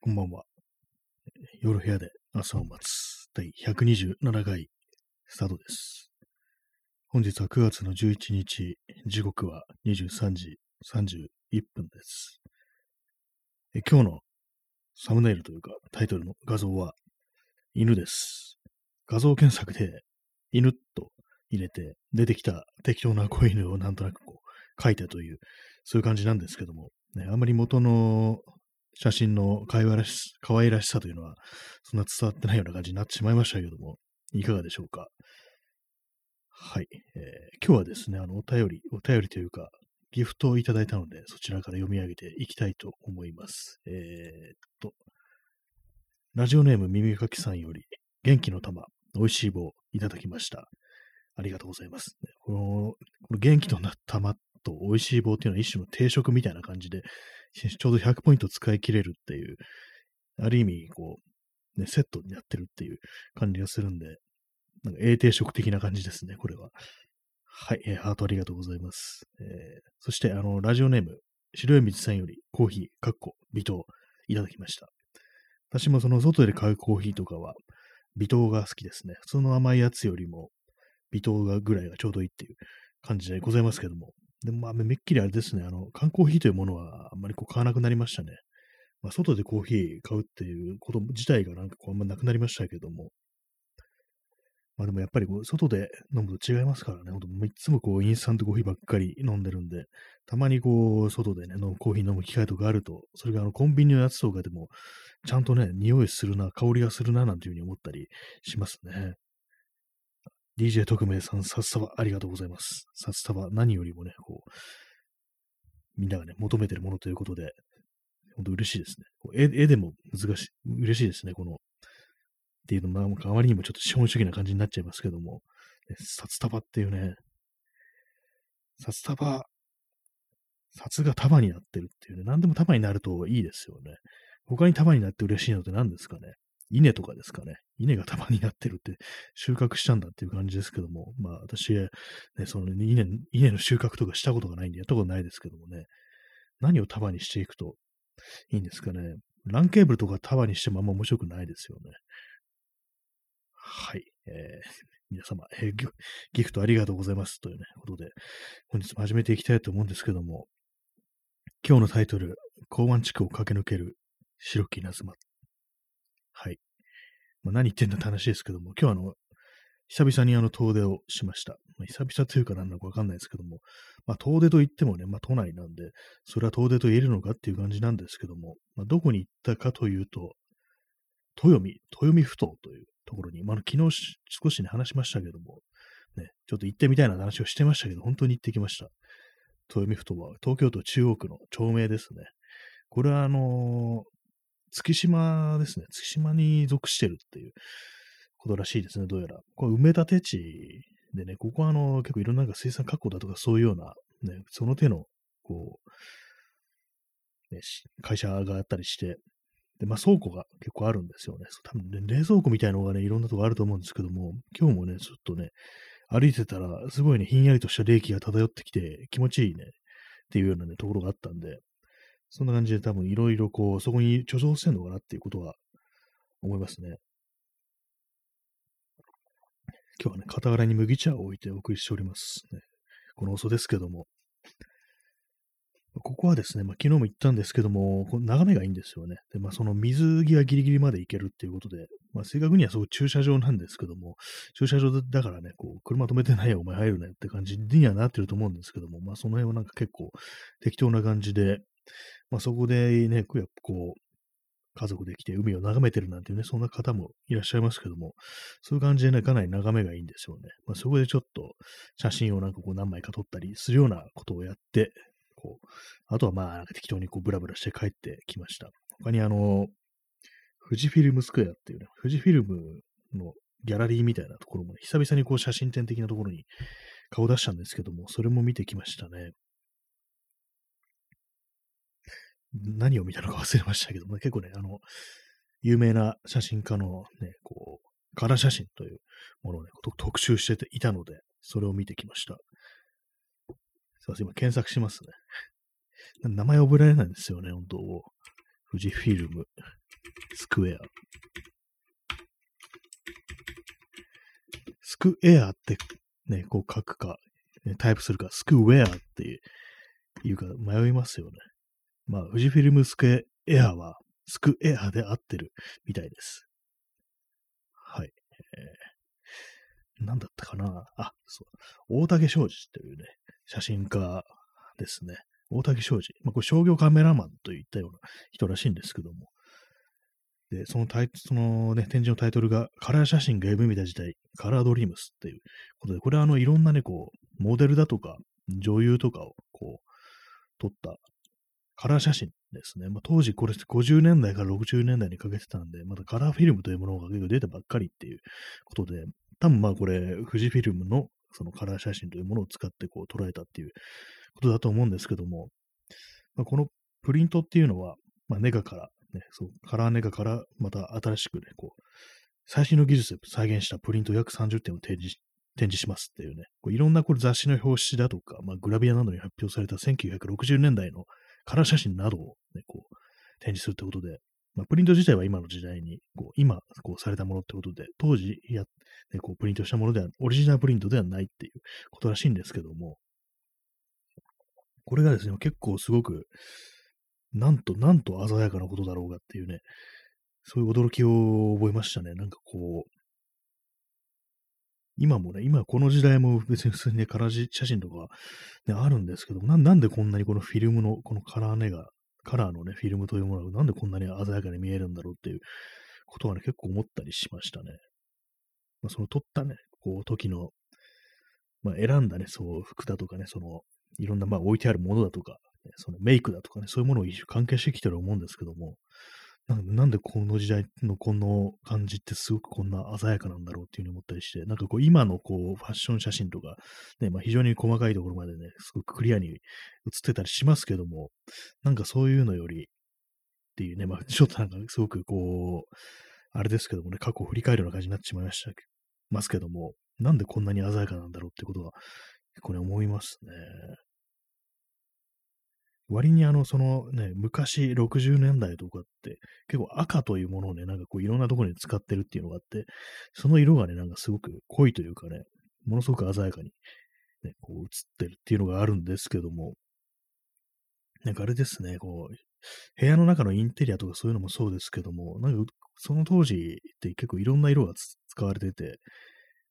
こんばんは。夜部屋で朝を待つ第127回スタートです。本日は9月の11日、時刻は23時31分です。え今日のサムネイルというかタイトルの画像は犬です。画像検索で犬と入れて出てきた適当な子犬をなんとなくこう書いてというそういう感じなんですけども、ね、あんまり元の写真の可愛らし可愛らしさというのは、そんな伝わってないような感じになってしまいましたけども、いかがでしょうか？はい。えー今日はですね、あの、お便り、お便りというか、ギフトをいただいたので、そちらから読み上げていきたいと思います。えーっと、ラジオネーム耳かきさんより、元気の玉、美味しい棒いただきました。ありがとうございます。この、この元気の玉と美味しい棒っていうのは一種の定食みたいな感じで、ちょうど100ポイント使い切れるっていう、ある意味、こう、ね、セットになってるっていう感じがするんで、なんか、永定食的な感じですね、これは。はい、えーハートありがとうございます。えーそして、あの、ラジオネーム、白い水さんよりコーヒー、かっこ、微糖、いただきました。私もその外で買うコーヒーとかは、微糖が好きですね。普通の甘いやつよりも、微糖がぐらいがちょうどいいっていう感じでございますけども。でも、まあ、めっきりあれですね、あの、缶コーヒーというものはあんまりこう買わなくなりましたね。まあ、外でコーヒー買うっていうこと自体がなんかこうあんまなくなりましたけども。まあでもやっぱりこう、外で飲むと違いますからね、ほんといつもこう、インスタントコーヒーばっかり飲んでるんで、たまにこう、外でね、飲むコーヒー飲む機会とかあると、それがあの、コンビニのやつとかでも、ちゃんとね、匂いするな、香りがするな、なんていうふうに思ったりしますね。DJ 特命さん、札束ありがとうございます。札束、何よりもね、こう、みんながね、求めてるものということで、本当嬉しいですね。絵絵でも難しい、嬉しいですね、この、っていうのも、あまりにもちょっと資本主義な感じになっちゃいますけども、ね札束っていうね、札束、札が束になってるっていうね、何でも束になるといいですよね。他に束になって嬉しいのって何ですかね。稲とかですかね。稲が束になってるって収穫したんだっていう感じですけども、まあ私、ね、その稲、稲の収穫とかしたことがないんでやったことないですけどもね、何を束にしていくといいんですかね。ランケーブルとか束にしてもあんま面白くないですよね。はい。えー 皆様、えーギフトありがとうございます。というね、ことで、本日も始めていきたいと思うんですけども、今日のタイトル、港湾地区を駆け抜ける白き稲妻。はい。まあ、何言ってんだって話ですけども、今日はあの、久々にあの遠出をしました。まあ、久々というか何なのかわかんないですけども、まあ、遠出といってもね、まあ、都内なんで、それは遠出と言えるのかっていう感じなんですけども、まあ、どこに行ったかというと、豊見、豊見ふ頭というところに、まあ、昨日少しね、話しましたけども、ね、ちょっと行ってみたいな話をしてましたけど、本当に行ってきました。豊見ふ頭は東京都中央区の町名ですね。これはあのー月島ですね。月島に属してるっていうことらしいですね、どうやら。これ埋め立て地でね、ここはあの、結構いろんななんか水産加工だとかそういうような、ね、その手の、こう、ね、会社があったりして、で、まあ倉庫が結構あるんですよね。多分ね、冷蔵庫みたいなのがね、いろんなとこあると思うんですけども、今日もね、ちょっとね、歩いてたら、すごいね、ひんやりとした冷気が漂ってきて、気持ちいいね、っていうようなね、ところがあったんで、そんな感じで多分いろいろこう、そこに貯蔵してんのかなっていうことは思いますね。今日はね、傍らに麦茶を置いてお送りしております、ね。この遅ですけども。ここはですね、まあ、昨日も言ったんですけども、この眺めがいいんですよね。で、まあ、その水際ギリギリまで行けるっていうことで、まあ、正確にはそう駐車場なんですけども、駐車場だからね、こう、車止めてないよ、お前入るねって感じにはなってると思うんですけども、まあ、その辺はなんか結構適当な感じで、まあ、そこでね、やっぱこう、家族で来て海を眺めてるなんていうね、そんな方もいらっしゃいますけども、そういう感じでね、かなり眺めがいいんですよね。まあ、そこでちょっと写真をなんかこう何枚か撮ったりするようなことをやって、こう、あとはまあ適当にこうブラブラして帰ってきました。他にあの、富士フィルムスクエアっていうね、富士フィルムのギャラリーみたいなところもね、久々にこう写真展的なところに顔出したんですけども、それも見てきましたね。何を見たのか忘れましたけども、結構ね、あの、有名な写真家のね、こう、カラー写真というものをね、特集してていたので、それを見てきました。すいません、今検索しますね。名前覚えられないんですよね、本当富士フィルム。スクエア。スクエアってね、こう書くか、タイプするか、スクウェアっていうか迷いますよね。まあ、富士フィルムスクエアはスクエアで合ってるみたいです。はい。えー、なんだったかな？あ、そう。大竹商事というね、写真家ですね。大竹商事。まあ、これ商業カメラマンといったような人らしいんですけども。で、そのタイそのね、展示のタイトルが、カラー写真が夢見た時代、カラードリームスっていうことで、これはあの、いろんなね、こう、モデルだとか、女優とかを、こう、撮ったカラー写真ですね。まあ、当時これ50年代から60年代にかけてたんで、まだカラーフィルムというものが結構出たばっかりっていうことで、多分まあこれ、富士フィルムのそのカラー写真というものを使ってこう捉えたっていうことだと思うんですけども、まあ、このプリントっていうのは、まあ、ネガから、ね、そうカラーネガからまた新しくね、こう、最新の技術で再現したプリント約30点を展示展示しますっていうね、こういろんなこれ雑誌の表紙だとか、まあ、グラビアなどに発表された1960年代のカラー写真などを、ね、こう展示するってことで、まあ、プリント自体は今の時代に、こう今こうされたものってことで、当時や、ね、こうプリントしたものでは、オリジナルプリントではないっていうことらしいんですけども、これがですね、結構すごく、なんと、なんと鮮やかなことだろうがっていうね、そういう驚きを覚えましたね。なんかこう、今もね、今この時代も 別に普通にね、カラー写真とか、ね、あるんですけどな、んでこんなにこのフィルムの、このカラーネが、カラーのね、フィルムというものがなんでこんなに鮮やかに見えるんだろうっていうことはね、結構思ったりしましたね。まあ、その撮ったね、こう、時の、まあ、選んだね、そう、服だとかね、その、いろんな、まあ、置いてあるものだとか、ね、そのメイクだとかね、そういうものを一種関係してきてると思うんですけども、なんでこの時代のこの感じってすごくこんな鮮やかなんだろうっていうふうに思ったりして、なんかこう今のこうファッション写真とか、ね、まあ非常に細かいところまでね、すごくクリアに写ってたりしますけども、なんかそういうのよりっていうね、まあちょっとなんかすごくこう、あれですけどもね、過去を振り返るような感じになってしまいましたますけども、なんでこんなに鮮やかなんだろうってことは、結構ね、思いますね。割にあの、そのね、昔60年代とかって、結構赤というものをね、なんかこういろんなところに使ってるっていうのがあって、その色がね、なんかすごく濃いというかね、ものすごく鮮やかに、ね、こう映ってるっていうのがあるんですけども、なんかあれですね、こう、部屋の中のインテリアとかそういうのもそうですけども、なんかその当時って結構いろんな色が使われてて、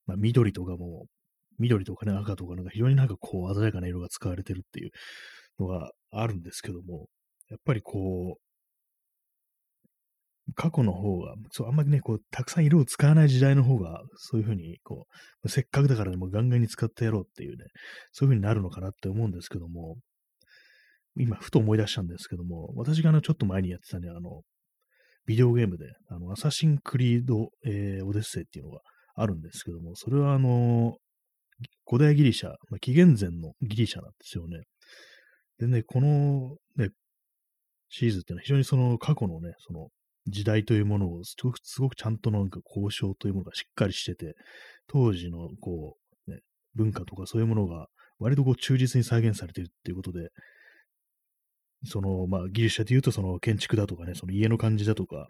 まあ緑とかも、緑とかね、赤とかなんか非常になんかこう鮮やかな色が使われてるっていうのがあるんですけども、やっぱりこう、過去の方が、そうあんまりね、こう、たくさん色を使わない時代の方が、そういうふうに、こう、せっかくだからでもガンガンに使ってやろうっていうね、そういうふうになるのかなって思うんですけども、今、ふと思い出したんですけども、私があの、ちょっと前にやってたね、あの、ビデオゲームで、あの、アサシンクリード、えー、オデッセイっていうのがあるんですけども、それはあの、古代ギリシャ、まあ、紀元前のギリシャなんですよね。でね、このね、シーズっていうのは非常にその過去のね、その時代というものをすごくすごくちゃんとなんか交渉というものがしっかりしてて、当時のこう、ね、文化とかそういうものが割とこう忠実に再現されているっていうことで、その、まあ、ギリシャで言うとその建築だとかね、その家の感じだとか、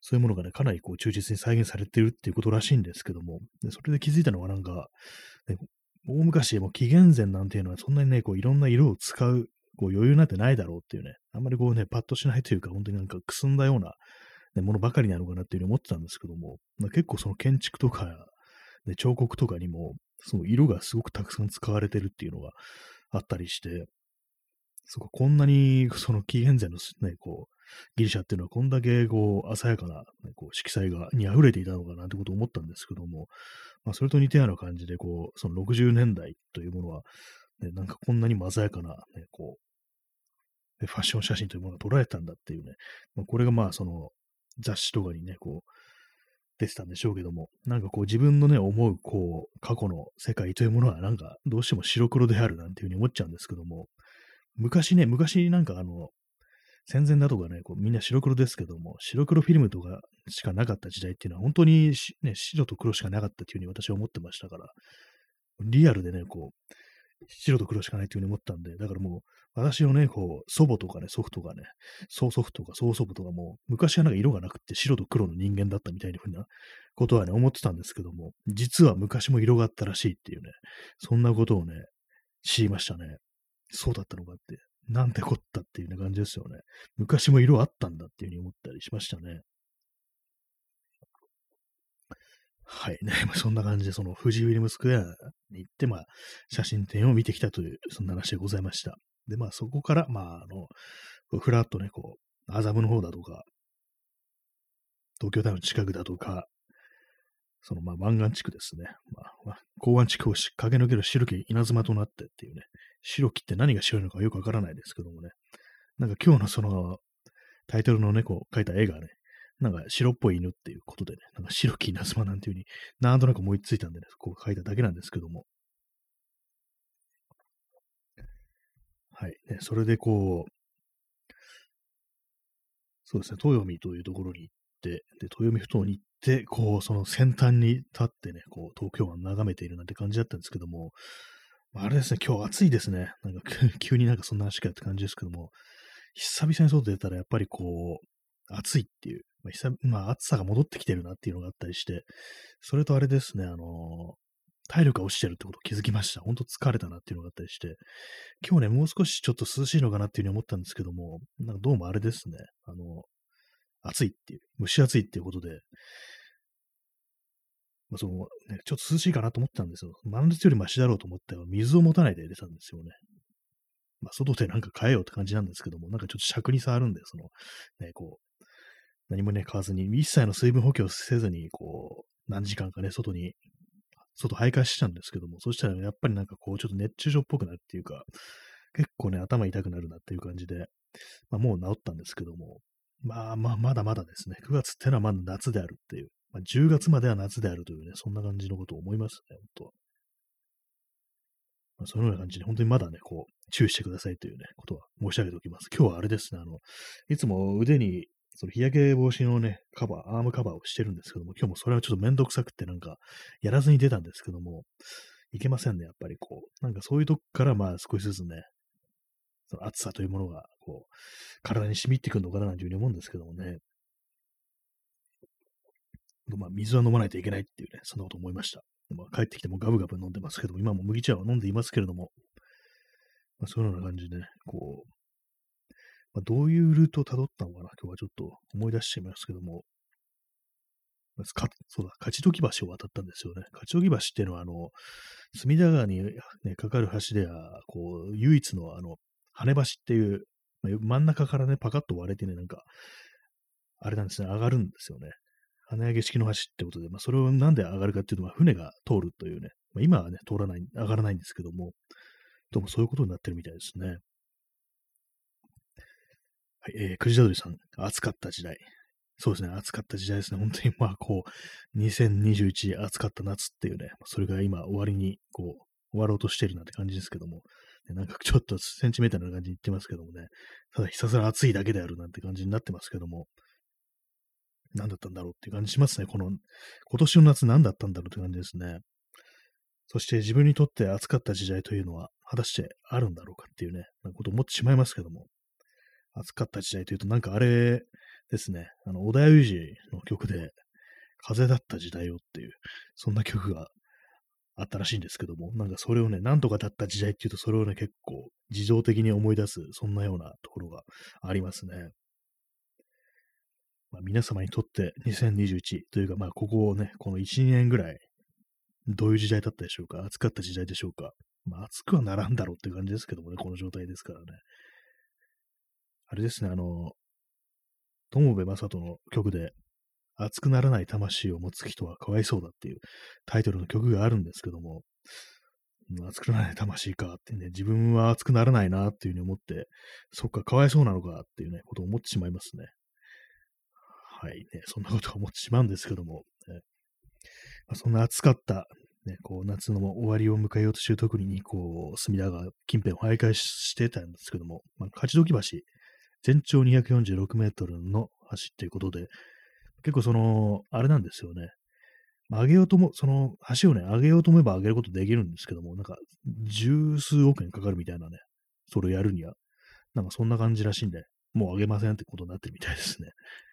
そういうものがね、かなりこう忠実に再現されているっていうことらしいんですけども、でそれで気づいたのはなんか、ね、大昔、もう紀元前なんていうのはそんなにね、こういろんな色を使うこう余裕なんてないだろうっていうね、あんまりこうね、パッとしないというか、本当になんかくすんだような、ね、ものばかりなのかなっていうふうに思ってたんですけども、まあ、結構その建築とか、ね、彫刻とかにも、その色がすごくたくさん使われてるっていうのがあったりして、そここんなにその紀元前のね、こう、ギリシャっていうのはこんだけこう鮮やかな、ね、こう色彩がに溢れていたのかなってことを思ったんですけども、まあ、それと似たような感じで、こう、その60年代というものは、ね、なんかこんなに鮮やかな、ね、こう、ファッション写真というものが捉えたんだっていうね、まあ、これがまあその雑誌とかにね、こう、出てたんでしょうけども、なんかこう自分のね、思うこう、過去の世界というものはなんかどうしても白黒であるなんていうふうに思っちゃうんですけども、昔ね、昔なんかあの、戦前だとかね、こうみんな白黒ですけども、白黒フィルムとかしかなかった時代っていうのは本当に、ね、白と黒しかなかったというふうに私は思ってましたから、リアルでね、こう、白と黒しかないっていうふうに思ったんで、だからもう、私のね、こう、祖母とかね、祖父とかね、曽祖父とか曽祖父とかも、昔はなんか色がなくて白と黒の人間だったみたいなふうなことはね、思ってたんですけども、実は昔も色があったらしいっていうね、そんなことをね、知りましたね。そうだったのかって、なんてこったっていうような感じですよね。昔も色あったんだっていうふうに思ったりしましたね。はいね。まあ、そんな感じで、その富士ウィルムスクエアに行って、まあ、写真展を見てきたという、そんな話でございました。で、まあ、そこから、まあ、あの、ふらっとね、こう、麻布の方だとか、東京タウンの近くだとか、その、まあ、湾岸地区ですね。まあ、港湾地区を駆け抜ける白き稲妻となってっていうね、白きって何が白いのかよくわからないですけどもね、なんか今日のその、タイトルの猫を描いた絵がね、なんか白っぽい犬っていうことでね、なんか白き稲妻なんていう風になんとなく思いついたんでね、こう書いただけなんですけども。はい。ね、それでこう、そうですね、豊見というところに行って、で、豊見ふ頭に行って、こう、その先端に立ってね、こう、東京湾眺めているなんて感じだったんですけども、あれですね、今日暑いですね。なんか 急になんかそんな話かって感じですけども、久々に外出たらやっぱりこう、暑いっていう、まあ、まあ、暑さが戻ってきてるなっていうのがあったりして、それとあれですね、あの、体力が落ちてるってこと気づきました。ほんと疲れたなっていうのがあったりして、今日ね、もう少しちょっと涼しいのかなっていうふうに思ったんですけども、なんかどうもあれですね、あの、暑いっていう、蒸し暑いっていうことで、まあ、そのね、ちょっと涼しいかなと思ったんですよ。真夏よりマシだろうと思って水を持たないで出たんですよね。まあ、外でなんか買えようって感じなんですけども、なんかちょっと尺に触るんで、その、ね、こう、何もね、買わずに、一切の水分補給をせずに、こう、何時間かね、外に、外徘徊したんですけども、そしたらやっぱりなんかこう、ちょっと熱中症っぽくなるっていうか、結構ね、頭痛くなるなっていう感じで、まあ、もう治ったんですけども、まあまあ、まだまだですね、9月ってのはまだ夏であるっていう、まあ、10月までは夏であるというね、そんな感じのことを思いますね、本当は。まあ、そのような感じで、本当にまだね、こう、注意してくださいというね、ことは申し上げておきます。今日はあれですね、あの、いつも腕にその日焼け防止のね、カバー、アームカバーをしてるんですけども、今日もそれはちょっとめんどくさくてなんか、やらずに出たんですけども、いけませんね、やっぱりこう。なんかそういうとこからまあ少しずつね、その暑さというものが、こう、体に染みってくるのかななんていうふうに思うんですけどもね。まあ、水は飲まないといけないっていうね、そんなこと思いました。まあ、帰ってきてもガブガブ飲んでますけども、今も麦茶は飲んでいますけれども、まあ、そういうような感じでね、こう、まあ、どういうルートを辿ったのかな、今日はちょっと思い出してみますけども、かそうだ、勝どき橋を渡ったんですよね。勝どき橋っていうのは、あの、隅田川に、ね、かかる橋では、こう、唯一の、あの、羽橋っていう、まあ、真ん中からね、パカッと割れてね、なんか、あれなんですね、上がるんですよね。跳ね上げ式の橋ってことで、まあ、それをなんで上がるかっていうと、まあ、船が通るというね、まあ、今はね、通らない、上がらないんですけども、どうもそういうことになってるみたいですね。えー、くじだどりさん、暑かった時代。そうですね、暑かった時代ですね。本当に、まあ、こう、2021暑かった夏っていうね、それが今終わりに、こう、終わろうとしてるなんて感じですけども、なんかちょっとセンチメータルな感じに言ってますけどもね、ただひたすら暑いだけであるなんて感じになってますけども、何だったんだろうっていう感じしますね。この、今年の夏何だったんだろうって感じですね。そして自分にとって暑かった時代というのは果たしてあるんだろうかっていうね、なことを思ってしまいますけども、暑かった時代というと、なんかあれですね、あの、小田裕二の曲で、風だった時代をっていう、そんな曲があったらしいんですけども、なんかそれをね、なんとかだった時代っていうと、それをね、結構、自情的に思い出す、そんなようなところがありますね。まあ、皆様にとって2021というか、まあ、ここをね、この1、2年ぐらい、どういう時代だったでしょうか暑かった時代でしょうかまあ、暑くはならんだろうっていう感じですけどもね、この状態ですからね。あれですね、あの、友部正人の曲で、熱くならない魂を持つ人はかわいそうだっていうタイトルの曲があるんですけども、熱くならない魂かってね、自分は熱くならないなっていうふうに思って、そっか、かわいそうなのかっていうね、ことを思ってしまいますね。はい、ね、そんなことを思ってしまうんですけども、ねまあ、そんな暑かった、ね、こう夏の終わりを迎えようとしてる時に、こう、隅田川近辺を徘徊してたんですけども、まあ、勝どき橋全長246メートルの橋っていうことで、結構その、あれなんですよね。上げようとも、その橋をね、上げようと思えば上げることできるんですけども、なんか、十数億円かかるみたいなね、それをやるには、なんかそんな感じらしいんで、もう上げませんってことになってるみたいですね。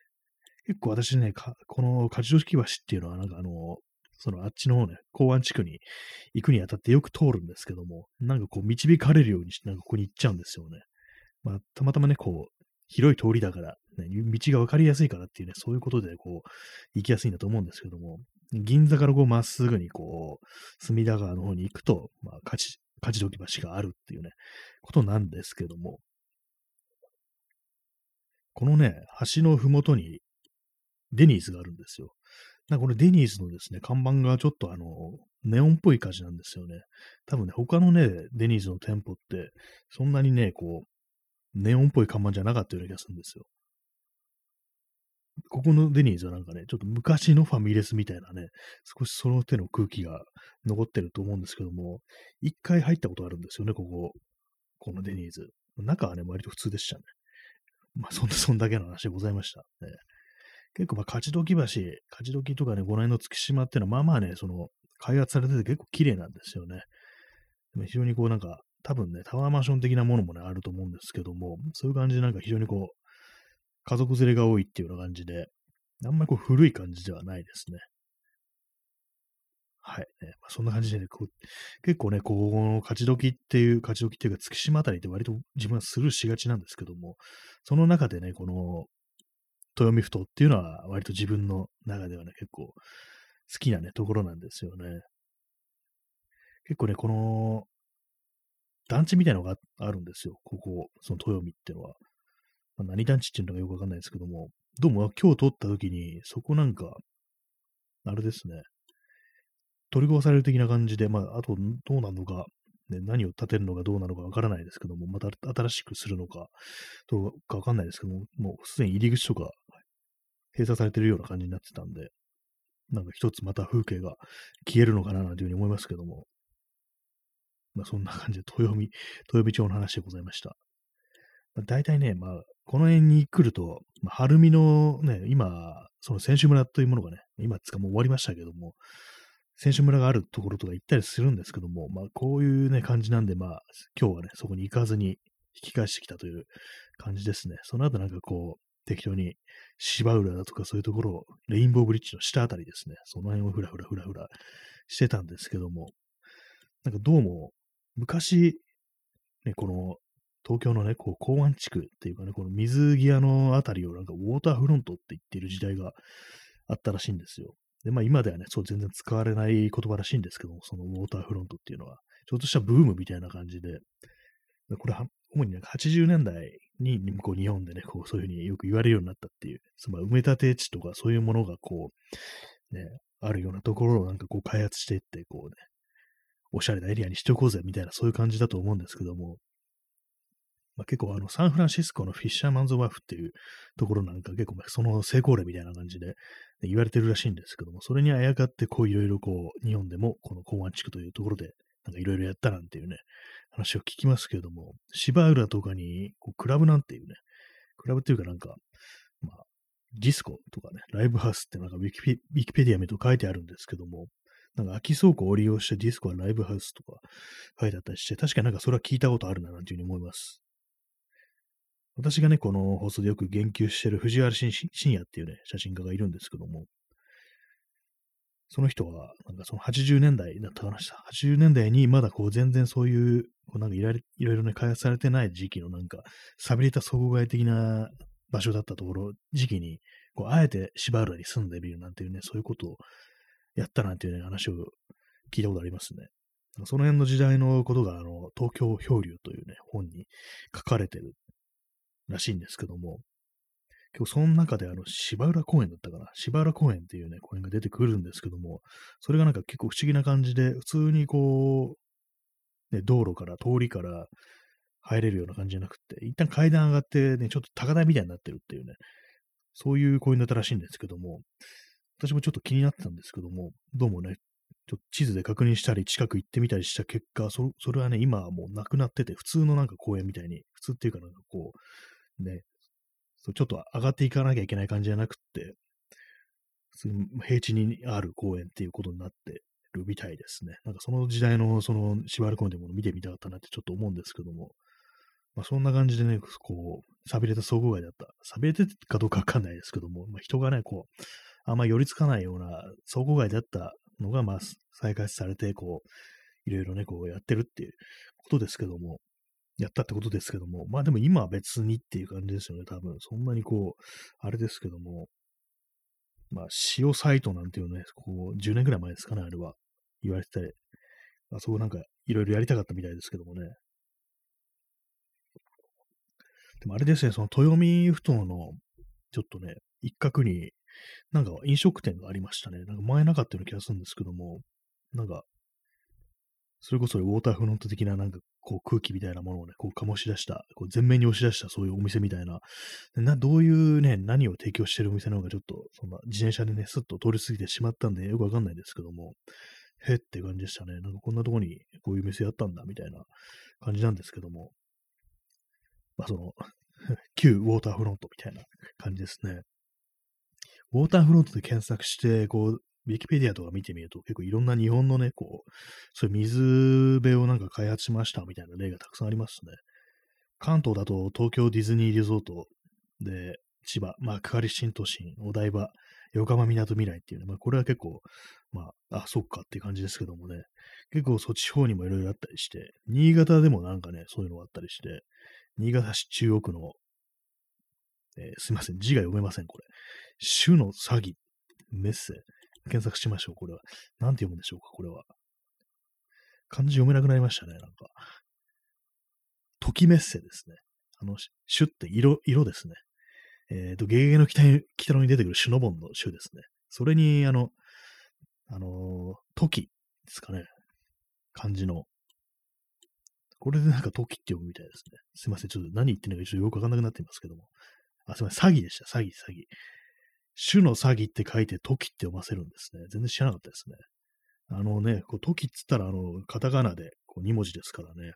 結構私ね、この勝城式橋っていうのは、なんかあの、そのあっちの方ね、港湾地区に行くにあたってよく通るんですけども、なんかこう導かれるようにして、なんかここに行っちゃうんですよね。まあ、たまたまね、こう、広い通りだから、ね、道が分かりやすいからっていうね、そういうことで、こう、行きやすいんだと思うんですけども、銀座からこう、まっすぐにこう、隅田川の方に行くと、まあ、勝ち、勝ち時橋があるっていうね、ことなんですけども、このね、橋のふもとにデニーズがあるんですよ。なんかこれデニーズのですね、看板がちょっとあの、ネオンっぽい感じなんですよね。多分ね、他のね、デニーズの店舗って、そんなにね、こう、ネオンっぽい看板じゃなかったような気がするんですよ。ここのデニーズはなんかね、ちょっと昔のファミレスみたいなね、少しその手の空気が残ってると思うんですけども、一回入ったことあるんですよね、ここ。このデニーズ。中はね、割と普通でしたね。まあ、そんな、そんだけの話でございました。ね、結構、まあ、勝時橋、勝時とかね、この辺の月島っていうのは、まあまあね、その、開発されてて結構綺麗なんですよね。でも非常にこうなんか、多分ね、タワーマンション的なものもね、あると思うんですけども、そういう感じでなんか非常にこう、家族連れが多いっていうような感じで、あんまりこう古い感じではないですね。はい。ねまあ、そんな感じでね、こう結構ね、この勝ち時っていう、勝ち時っていうか、月島あたりって割と自分はスルーしがちなんですけども、その中でね、この、豊見ふ頭っていうのは割と自分の中ではね、結構好きなね、ところなんですよね。結構ね、この、団地みたいなのがあるんですよ。ここ、その豊見っていうのは。まあ、何団地っていうのかよくわかんないですけども、どうも今日通った時に、そこなんか、あれですね、取り壊される的な感じで、まあ、あとどうなのか、ね、何を建てるのかどうなのかわからないですけども、また新しくするのか、どうかわかんないですけども、もうすでに入り口とか閉鎖されてるような感じになってたんで、なんか一つまた風景が消えるのかななんていうふうに思いますけども、まあそんな感じで豊見、豊見町の話でございました。まあ、大体ね、まあこの辺に来ると、まあ、晴海のね、今、その選手村というものがね、今つかもう終わりましたけども、選手村があるところとか行ったりするんですけども、まあこういうね、感じなんで、まあ今日はね、そこに行かずに引き返してきたという感じですね。その後なんかこう、適当に芝浦だとかそういうところを、レインボーブリッジの下あたりですね、その辺をふらふらふらふらしてたんですけども、なんかどうも、昔、ね、この東京のね、こう、港湾地区っていうかね、この水際のあたりをなんかウォーターフロントって言ってる時代があったらしいんですよ。で、まあ今ではね、そう全然使われない言葉らしいんですけども、そのウォーターフロントっていうのは、ちょっとしたブームみたいな感じで、これは、主にね、80年代にこう日本でね、こうそういうふうによく言われるようになったっていう、つまり埋め立て地とかそういうものがこう、ね、あるようなところをなんかこう開発していって、こうね、おしゃれなエリアにしておこうぜみたいなそういう感じだと思うんですけども、まあ、結構あのサンフランシスコのフィッシャーマンズワーフっていうところなんか結構その成功例みたいな感じで言われてるらしいんですけども、それにあやかってこういろいろこう日本でもこの港湾地区というところでなんかいろいろやったなんていうね、話を聞きますけども、芝浦とかにこうクラブなんていうね、クラブっていうかなんか、まあ、ディスコとかね、ライブハウスってなんかウィキペウィキペディア見ると書いてあるんですけども、なんか空き倉庫を利用してディスコはライブハウスとか書いてあったりして、確かになんかそれは聞いたことあるななんていうふうに思います。私がね、この放送でよく言及してる藤原信也っていうね、写真家がいるんですけども、その人は、なんかその80年代だった話した。80年代にまだこう全然そういう、こうなんかいろいろね、開発されてない時期のなんか、寂れた総合外的な場所だったところ、時期に、こう、あえて芝浦に住んでみるなんていうね、そういうことをやったなんていうね、話を聞いたことありますね。その辺の時代のことが、あの、東京漂流というね、本に書かれてるらしいんですけども、今日その中であの芝浦公園だったかな？芝浦公園っていうね、公園が出てくるんですけども、それがなんか結構不思議な感じで、普通にこう、ね、道路から通りから入れるような感じじゃなくて、一旦階段上がってね、ちょっと高台みたいになってるっていうね、そういう公園だったらしいんですけども、私もちょっと気になってたんですけども、どうもね、ちょっと地図で確認したり、近く行ってみたりした結果、そそれはね、今はもうなくなってて、普通のなんか公園みたいに、普通っていうかなんかこう、ね、そうちょっと上がっていかなきゃいけない感じじゃなくって、平地にある公園っていうことになってるみたいですね。なんかその時代のその芝原公園でもの見てみたかったなってちょっと思うんですけども、まあそんな感じでね、こう、錆びれた倉庫街だった。錆びれてかどうかわかんないですけども、まあ、人がね、こう、あんま寄りつかないような倉庫街だったのが、まあ再開されて、こう、いろいろね、こうやってるっていうことですけども、やったってことですけども、まあでも今は別にっていう感じですよね、多分。そんなにこう、あれですけども、まあ、塩サイトなんていうね、こう、10年ぐらい前ですかね、あれは。言われてたり、あそこなんか、いろいろやりたかったみたいですけどもね。でもあれですね、その豊見ふ頭の、ちょっとね、一角に、なんか飲食店がありましたね。なんか前なかったような気がするんですけども、なんか、それこそウォーターフロント的ななんかこう空気みたいなものをね、こう醸し出した、こう前面に押し出したそういうお店みたいな、などういうね、何を提供してるお店なのかちょっと、そんな自転車でね、スッと通り過ぎてしまったんでよくわかんないですけども、へって感じでしたね。なんかこんなとこにこういう店やったんだみたいな感じなんですけども、まあその、旧ウォーターフロントみたいな感じですね。ウォーターフロントで検索して、こう、ウィキペディアとか見てみると、結構いろんな日本のね、こう、そういう水辺をなんか開発しましたみたいな例がたくさんありますね。関東だと東京ディズニーリゾートで、千葉、まあ、幕張新都心、お台場、横浜みなとみらいっていうね、まあ、これは結構、まあ、あ、そっかっていう感じですけどもね、結構そっち方にもいろいろあったりして、新潟でもなんかね、そういうのがあったりして、新潟市中央区の、えー、すいません、字が読めません、これ。種の詐欺、メッセ、検索しましょう、これは。なんて読むんでしょうか、これは。漢字読めなくなりましたね、なんか。ときメッセですね。あの、種って色、色ですね。えっ、ー、と、ゲゲゲの北に北に出てくるシュノボンの種ですね。それに、あの、あの、時ですかね。漢字の。これでなんか時って読むみたいですね。すいません。ちょっと何言ってるのか一応よくわかんなくなっていますけども。あ、すいません。詐欺でした。詐欺、詐欺。種の詐欺って書いて時って読ませるんですね。全然知らなかったですね。あのね、こう時っつったら、あの、カタカナでこう2文字ですからね。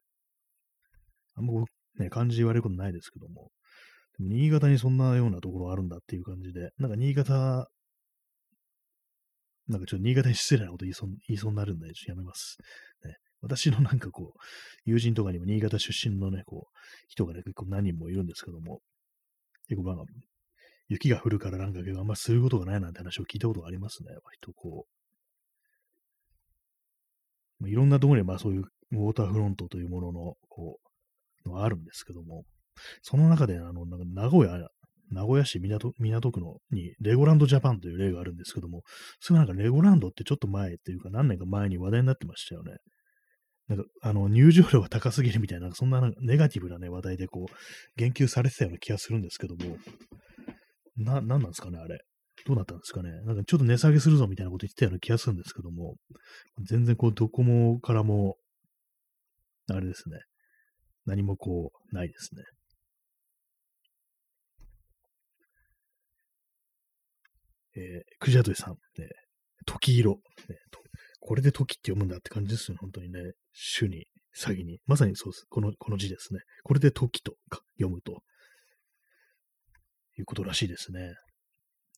あんまこう、ね、漢字言われることないですけども。でも新潟にそんなようなところあるんだっていう感じで、なんか新潟、なんかちょっと新潟に失礼なこと言いそう言いそうになるんで、ちょっとやめます。ね、私のなんかこう、友人とかにも新潟出身のね、こう、人がね、結構何人もいるんですけども、結構まあ、雪が降るからなんかけど、あんまりすることがないなんて話を聞いたことがありますね。割とこう。いろんなところにまあそういうウォーターフロントというものの、こう、のがあるんですけども、その中で、あの、なんか名古屋、名古屋市港港区のに、レゴランドジャパンという例があるんですけども、それなんかレゴランドってちょっと前っていうか何年か前に話題になってましたよね。なんか、あの、入場料が高すぎるみたいな、そんなネガティブなね、話題でこう、言及されてたような気がするんですけども、な、なんなんですかね、あれ。どうなったんですかね。なんかちょっと値下げするぞみたいなこと言ってたような気がするんですけども、全然こう、どこもからも、あれですね。何もこう、ないですね。えー、クジャトイさん、ね、時色、ね、これで時って読むんだって感じですよね、本当にね。主に、詐欺に。まさにそうです。この、この字ですね。これで時と読むと。いうことらしいですね。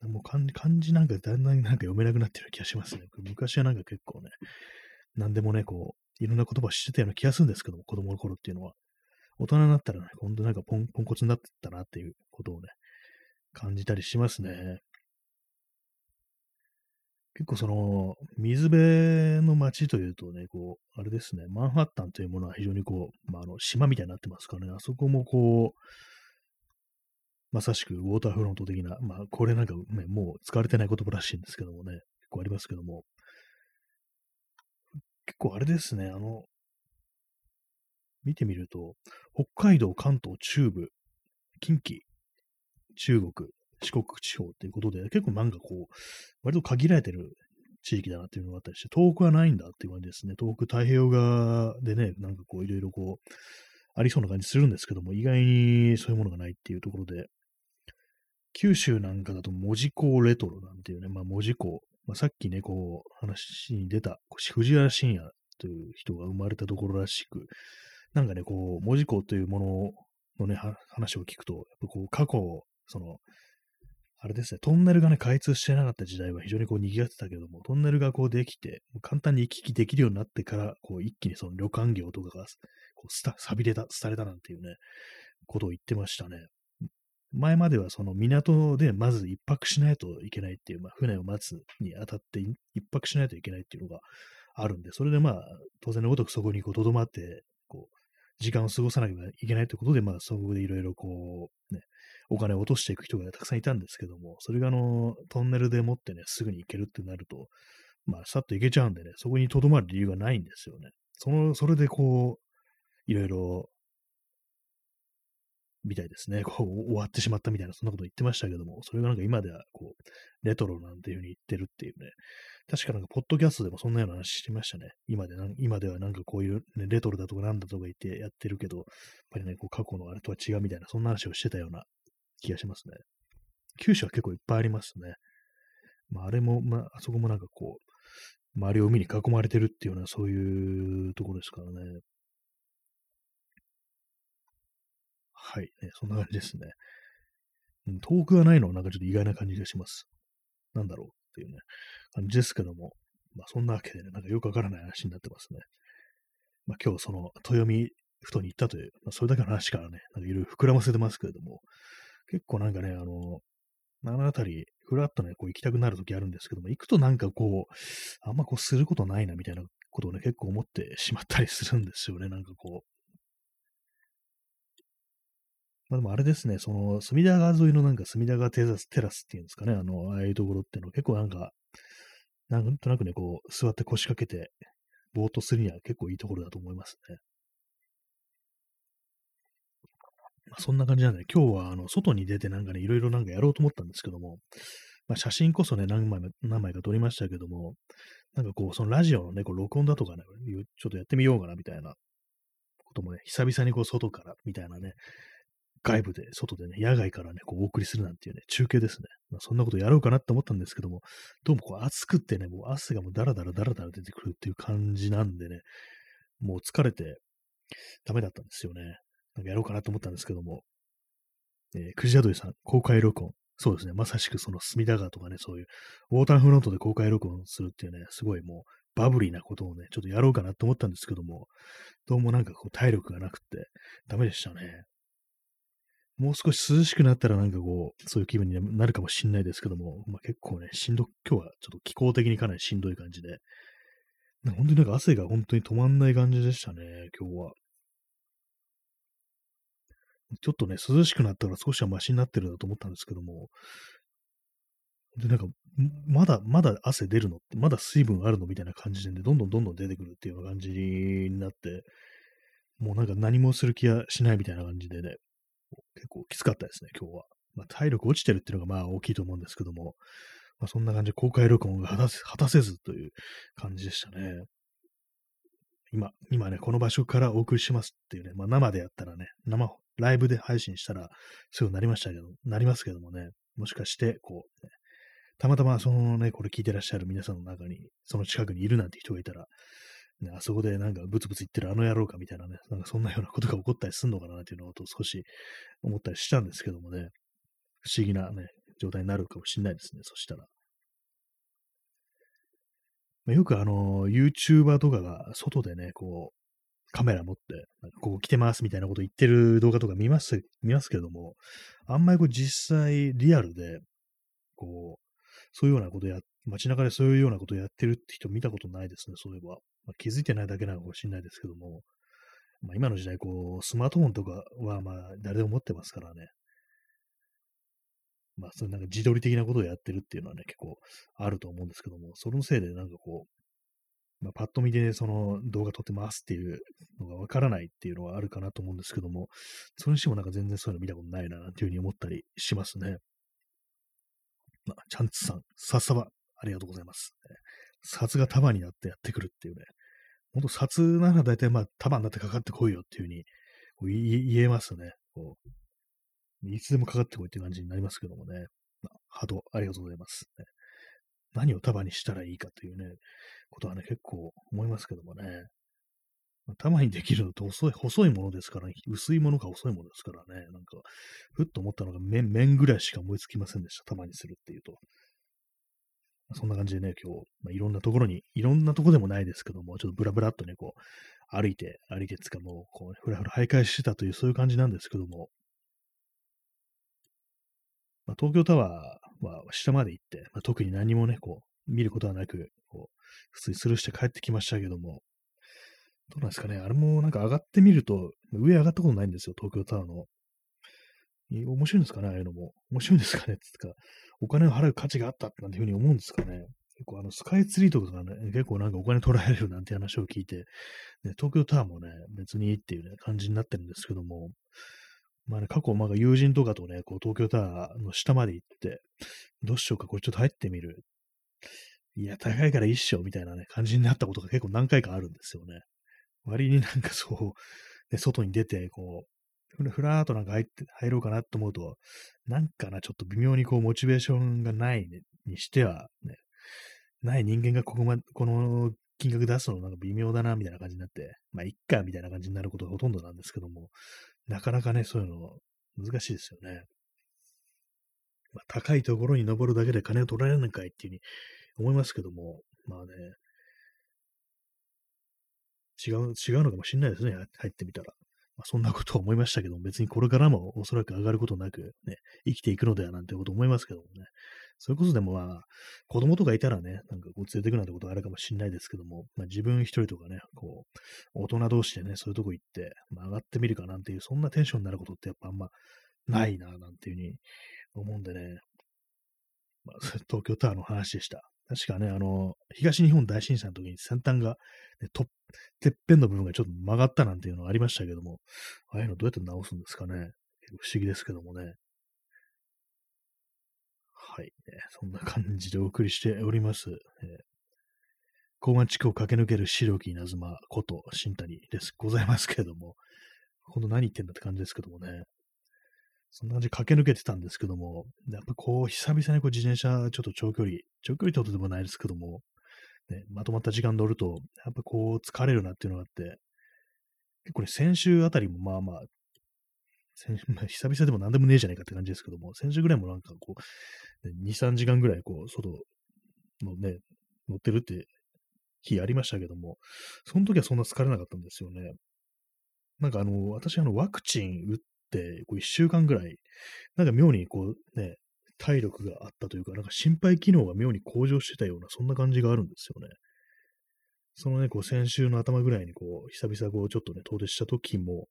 もう漢字なんかだんだんなんか読めなくなってる気がしますね。昔はなんか結構ね、何でもね、こう、いろんな言葉知ってたような気がするんですけども、子供の頃っていうのは。大人になったらね、ほんとなんかポンポンコツになってたなっていうことをね、感じたりしますね。結構その、水辺の街というとね、こう、あれですね、マンハッタンというものは非常にこう、まあ、あの島みたいになってますからね、あそこもこう、まさしくウォーターフロント的な、まあ、これなんかね、もう使われてない言葉らしいんですけどもね、結構ありますけども、結構あれですね、あの、見てみると、北海道、関東、中部、近畿、中国、四国地方っていうことで、結構なんかこう、割と限られてる地域だなっていうのがあったりして、東北はないんだっていう感じですね。東北太平洋側でね、なんかこういろいろこう、ありそうな感じするんですけども、意外にそういうものがないっていうところで、九州なんかだと文字工レトロなんていうね、まあ文字工、まあ、さっきね、こう話に出た藤原信也という人が生まれたところらしく、なんかね、こう、文字工というもののね、話を聞くと、やっぱこう、過去、その、あれですね、トンネルがね、開通してなかった時代は非常にこう賑わってたけども、トンネルがこうできて、簡単に行き来できるようになってから、こう一気にその旅館業とかがこう、錆びれた、されたなんていうね、ことを言ってましたね。前まではその港でまず一泊しないといけないっていう、まあ、船を待つにあたって一泊しないといけないっていうのがあるんで、それでまあ、当然のごとくそこにこう、とどまって、こう、時間を過ごさなきゃいけないということで、まあ、そこでいろいろこう、ね、お金を落としていく人がたくさんいたんですけども、それがあの、トンネルでもってね、すぐに行けるってなると、まあ、さっと行けちゃうんでね、そこにとどまる理由がないんですよね。その、それでこう、いろいろみたいですね。こう、終わってしまったみたいな、そんなこと言ってましたけども、それがなんか今では、こう、レトロなんていうふうに言ってるっていうね。確かなんか、ポッドキャストでもそんなような話してましたね。今で今ではなんかこういう、ね、レトロだとかなんだとか言ってやってるけど、やっぱりね、こう過去のあれとは違うみたいな、そんな話をしてたような気がしますね。九州は結構いっぱいありますね。まあ、あれも、まあ、あそこもなんかこう、周りを海に囲まれてるっていうような、そういうところですからね。はい、ね、そんな感じですね。うん、遠くがないのはなんかちょっと意外な感じがします。なんだろうっていうね、感じですけども、まあそんなわけでね、なんかよくわからない話になってますね。まあ今日その豊見ふとに行ったという、まあ、それだけの話からね、なんかいろいろ膨らませてますけれども、結構なんかね、あの、あのあたり、ふらっとね、こう行きたくなるときあるんですけども、行くとなんかこう、あんまこうすることないなみたいなことをね、結構思ってしまったりするんですよね。なんかこう、まあでもあれですね、その、隅田川沿いのなんか隅田川テラステラスっていうんですかね、あの、ああいうところっていうのは結構なんか、なんとなくね、こう、座って腰掛けて、ぼーっとするには結構いいところだと思いますね。まあ、そんな感じなんで、今日はあの外に出てなんかね、いろいろなんかやろうと思ったんですけども、まあ、写真こそね、何枚何枚か撮りましたけども、なんかこう、そのラジオのね、こう録音だとかね、ちょっとやってみようかなみたいなこともね、久々にこう外からみたいなね、外部で、外でね、野外からね、こうお送りするなんていうね、中継ですね。まあ、そんなことやろうかなって思ったんですけども、どうもこう暑くってね、もう汗がもうダラダラダラダラ出てくるっていう感じなんでね、もう疲れてダメだったんですよね。なんかやろうかなと思ったんですけども、えー、クジラドリさん、公開録音。そうですね、まさしくその隅田川とかね、そういうウォーターフロントで公開録音するっていうね、すごいもうバブリーなことをね、ちょっとやろうかなと思ったんですけども、どうもなんかこう体力がなくってダメでしたね。もう少し涼しくなったらなんかこう、そういう気分になるかもしんないですけども、まあ、結構ね、しんど、今日はちょっと気候的にかなりしんどい感じで、本当になんか汗が本当に止まんない感じでしたね、今日は。ちょっとね、涼しくなったら少しはマシになってるなと思ったんですけども、で、なんか、まだ、まだ汗出るの？まだ水分あるの？みたいな感じで、どんどんどんどん出てくるっていうような感じになって、もうなんか何もする気がしないみたいな感じでね、結構きつかったですね、今日は。まあ、体力落ちてるっていうのがまあ大きいと思うんですけども、まあ、そんな感じで公開録音が果たせ果たせずという感じでしたね。今、今ね、この場所からお送りしますっていうね、まあ生でやったらね、生、ライブで配信したら、そうなりましたけど、なりますけどもね、もしかして、こう、ね、たまたまそのね、これ聞いてらっしゃる皆さんの中に、その近くにいるなんて人がいたら、ね、あそこでなんかブツブツ言ってるあの野郎かみたいなね、なんかそんなようなことが起こったりするのかなっていうのを少し思ったりしたんですけどもね、不思議なね、状態になるかもしれないですね、そしたら。まあ、よくあの、YouTuber とかが外でね、こう、カメラ持って、なんかここ来てますみたいなこと言ってる動画とか見ます、見ますけども、あんまりこう実際リアルで、こう、そういうようなことや、街中でそういうようなことやってるって人見たことないですね、そういえば。まあ、気づいてないだけなのかもしれないですけども、まあ、今の時代、こう、スマートフォンとかは、まあ、誰でも持ってますからね。まあ、そういうなんか自撮り的なことをやってるっていうのはね、結構あると思うんですけども、そのせいでなんかこう、まあ、パッと見でその動画撮ってますっていうのがわからないっていうのはあるかなと思うんですけども、それにしてもなんか全然そういうの見たことないな、なんていうふうに思ったりしますね。まあ、チャンツさん、さっさば、ありがとうございます。札が束になってやってくるっていうね。ほんと札なら大体まあ束になってかかってこいよっていうふうにこう言えますね。こういつでもかかってこいって感じになりますけどもね。まあ、ハートありがとうございます、何を束にしたらいいかというね、ことはね、結構思いますけどもね。頭にできるのって細い、細いものですから、ね、薄いものか細いものですからね、なんか、ふっと思ったのが面、面ぐらいしか思いつきませんでした。玉にするっていうと。そんな感じでね、今日、まあ、いろんなところに、いろんなとこでもないですけども、ちょっとブラブラっとね、こう、歩いて、歩いてつかもう、こう、ふらふら徘徊してたという、そういう感じなんですけども、まあ、東京タワーは下まで行って、まあ、特に何もね、こう、見ることはなく、こう、普通にスルーして帰ってきましたけども、どうなんですかね、あれもなんか上がってみると、上上がったことないんですよ、東京タワーの。面白いんですかね、ああいうのも。面白いんですかね、つか、お金を払う価値があったなんていうふうに思うんですかね。結構あの、スカイツリーとかがね、結構なんかお金取られるなんて話を聞いて、ね、東京タワーもね、別にいいっていうね、感じになってるんですけども、まあね、過去、まあ友人とかとね、こう東京タワーの下まで行って、どうしようか、これちょっと入ってみる。いや、高いから一緒みたいなね、感じになったことが結構何回かあるんですよね。割になんかそう、ね、外に出て、こう、ふらーっとなんか入って、入ろうかなと思うと、なんかな、ちょっと微妙にこう、モチベーションがないにしては、ね、ない人間がここま、この金額出すのなんか微妙だな、みたいな感じになって、まあ、いっか、みたいな感じになることがほとんどなんですけども、なかなかね、そういうの難しいですよね。まあ、高いところに登るだけで金を取られるのかいっていうふうに思いますけども、まあね、違う、違うのかもしれないですね、入ってみたら。まあ、そんなことは思いましたけど、別にこれからもおそらく上がることなく、ね、生きていくのではなんてこと思いますけどもね。それこそでもまあ、子供とかいたらね、なんかこう連れてくなんてことがあるかもしれないですけども、まあ自分一人とかね、こう、大人同士でね、そういうとこ行って、まあ上がってみるかなんていう、そんなテンションになることってやっぱあんまないな、なんていうふうに思うんでね、まあ、東京タワーの話でした。確かね、あの、東日本大震災の時に先端が、ね、と、てっぺんの部分がちょっと曲がったなんていうのがありましたけども、ああいうのどうやって直すんですかね。不思議ですけどもね。はい、ね。そんな感じでお送りしております。えー、高慢地区を駆け抜ける白木稲妻こと新谷です。ございますけれども、ほんと何言ってんだって感じですけどもね。そんな感じ駆け抜けてたんですけども、やっぱこう、久々にこう自転車、ちょっと長距離、長距離ってことでもないですけども、ね、まとまった時間乗ると、やっぱこう、疲れるなっていうのがあって、結構ね、先週あたりもまあまあ、先 まあ、久々でも何でもねえじゃないかって感じですけども、先週ぐらいもなんかこう、ね、2、3時間ぐらいこう、外のね、乗ってるって日ありましたけども、その時はそんな疲れなかったんですよね。なんかあの、私あの、ワクチン打っ、こう1週間ぐらい、なんか妙にこうね、体力があったというか、なんか心肺機能が妙に向上してたような、そんな感じがあるんですよね。そのね、こう先週の頭ぐらいにこう、久々こう、ちょっとね、遠出した時も、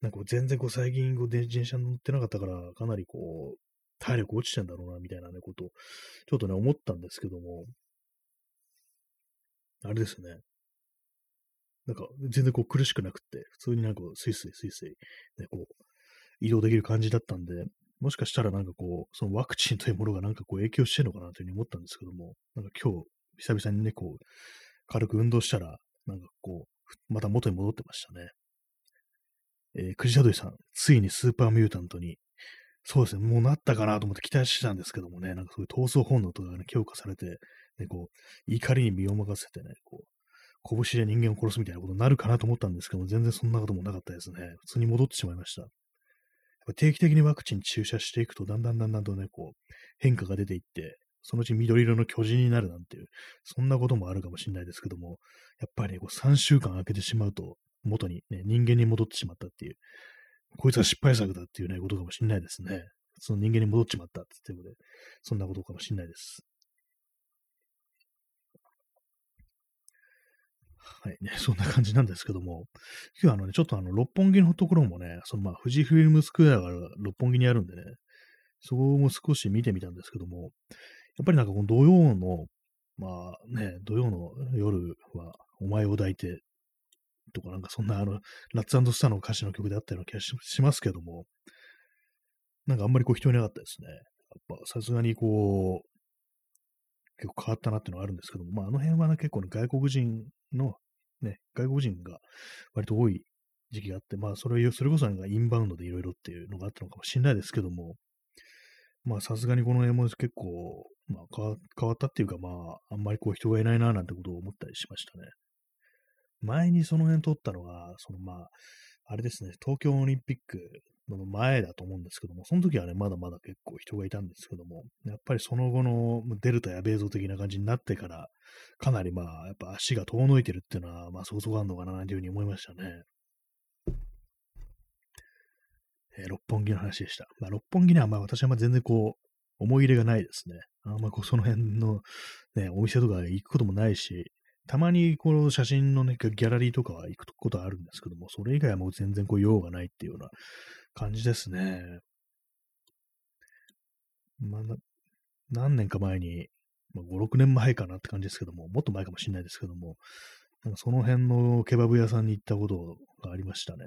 なんか全然こう最近こう電車に乗ってなかったから、かなりこう、体力落ちてんだろうな、みたいなね、こと、ちょっとね、思ったんですけども、あれですね。なんか、全然こう苦しくなくって、普通になんかスイスイスイスイ、ね、こう、移動できる感じだったんで、もしかしたらなんかこう、そのワクチンというものがなんかこう影響してるのかなというふうに思ったんですけども、なんか今日、久々にね、こう、軽く運動したら、なんかこう、また元に戻ってましたね。えー、クジラドイさん、ついにスーパーミュータントに、そうですね、もうなったかなと思って期待してたんですけどもね、なんかそういう闘争本能とかがね、強化されて、ね、こう、怒りに身を任せてね、こう、拳で人間を殺すみたいなことになるかなと思ったんですけども、全然そんなこともなかったですね。普通に戻ってしまいました。定期的にワクチン注射していくと、だんだんだんだんとね、こう、変化が出ていって、そのうち緑色の巨人になるなんていう、そんなこともあるかもしれないですけども、やっぱり、ね、こう3週間空けてしまうと、元に、ね、人間に戻ってしまったっていう、こいつは失敗作だっていうね、ことかもしれないですね。その人間に戻っちまったっていうことで、そんなことかもしれないです。はいね、そんな感じなんですけども、今日はあのね、ちょっとあの、六本木のところもね、そのまあ、富士フィルムスクエアが六本木にあるんでね、そこも少し見てみたんですけども、やっぱりなんかこの土曜の、まあね、土曜の夜は、お前を抱いて、とかなんかそんなあの、ラッツスターの歌詞の曲であったような気がしますけども、なんかあんまりこう人いなかったですね。やっぱさすがにこう、結構変わったなっていうのはあるんですけども、まああの辺はね、結構ね、外国人のね、外国人が割と多い時期があって、まあ、それそれこそなんかインバウンドでいろいろっていうのがあったのかもしれないですけども、まあ、さすがにこの辺も結構、まあ変わ、ったっていうか、まあ、あんまりこう人がいないななんてことを思ったりしましたね。前にその辺撮ったのが、そのまあ、あれですね、東京オリンピックの前だと思うんですけども、その時はね、まだまだ結構人がいたんですけども、やっぱりその後のデルタや米増的な感じになってから、かなりまあ、やっぱ足が遠のいてるっていうのは、まあ、そこそこあるのかな、なんていうふうに思いましたね。えー、六本木の話でした。まあ、六本木にはまあ私はまあ全然こう、思い入れがないですね。あんまこうその辺のね、お店とか行くこともないし、たまにこの写真のね、ギャラリーとかは行くことあるんですけども、それ以外はもう全然こう用がないっていうような感じですね。まあ、何年か前に、まあ、5、6年前かなって感じですけども、もっと前かもしれないですけども、なんかその辺のケバブ屋さんに行ったことがありましたね。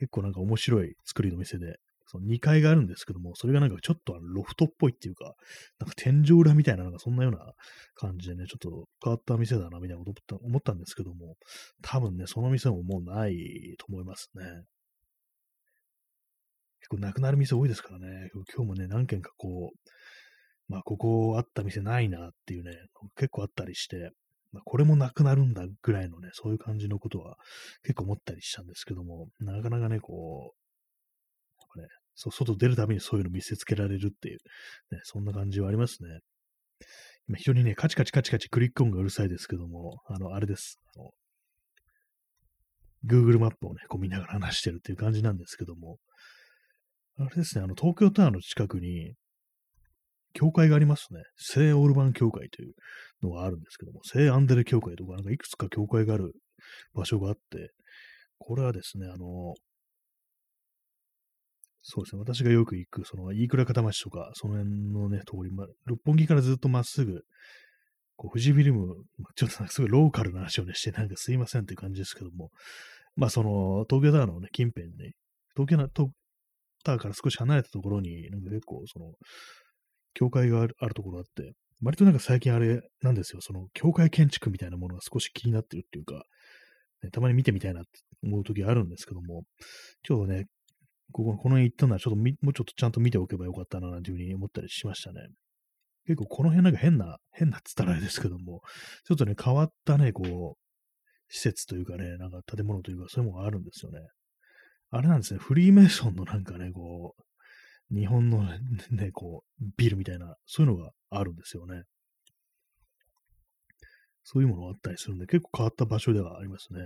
結構なんか面白い作りの店で、その2階があるんですけども、それがなんかちょっとロフトっぽいっていうか、なんか天井裏みたいな、なんかそんなような感じでね、ちょっと変わった店だな、みたいなこと思ったんですけども、多分ね、その店ももうないと思いますね。結構なくなる店多いですからね、今日もね、何軒かこう、まあ、ここあった店ないなっていうね、結構あったりして、まあ、これもなくなるんだぐらいのね、そういう感じのことは結構思ったりしたんですけども、なかなかね、こう、そう、外出るためにそういうの見せつけられるっていう、ね、そんな感じはありますね。今非常にね、カチカチカチカチクリック音がうるさいですけども、あの、あれです。あの Google マップをね、こう見ながら話してるっていう感じなんですけども、あれですね、あの、東京タワーの近くに、教会がありますね。聖オルバン教会というのがあるんですけども、聖アンデレ教会とか、なんかいくつか教会がある場所があって、これはですね、あの、そうですね。私がよく行く、その、飯倉片町とか、その辺のね、通り、ま、六本木からずっとまっすぐ、こう、富士フィルム、ちょっとなんかすごいローカルな話をね、して、なんかすいませんっていう感じですけども、まあ、その、東京タワーのね、近辺で、東京東タワーから少し離れたところに、なんか結構、その、教会があるあるところあって、割となんか最近あれなんですよ、その、教会建築みたいなものが少し気になってるっていうか、ね、たまに見てみたいなって思う時あるんですけども、ちょっとね、ここ、この辺行ったのはちょっともうちょっとちゃんと見ておけばよかったな、なんていうふうに思ったりしましたね。結構この辺なんか変な、変なっつったらあれですけども、ちょっとね、変わったね、こう、施設というかね、なんか建物というか、そういうものがあるんですよね。あれなんですね、フリーメイソンのなんかね、こう、日本のね、こう、ビルみたいな、そういうのがあるんですよね。そういうものがあったりするんで、結構変わった場所ではありますね。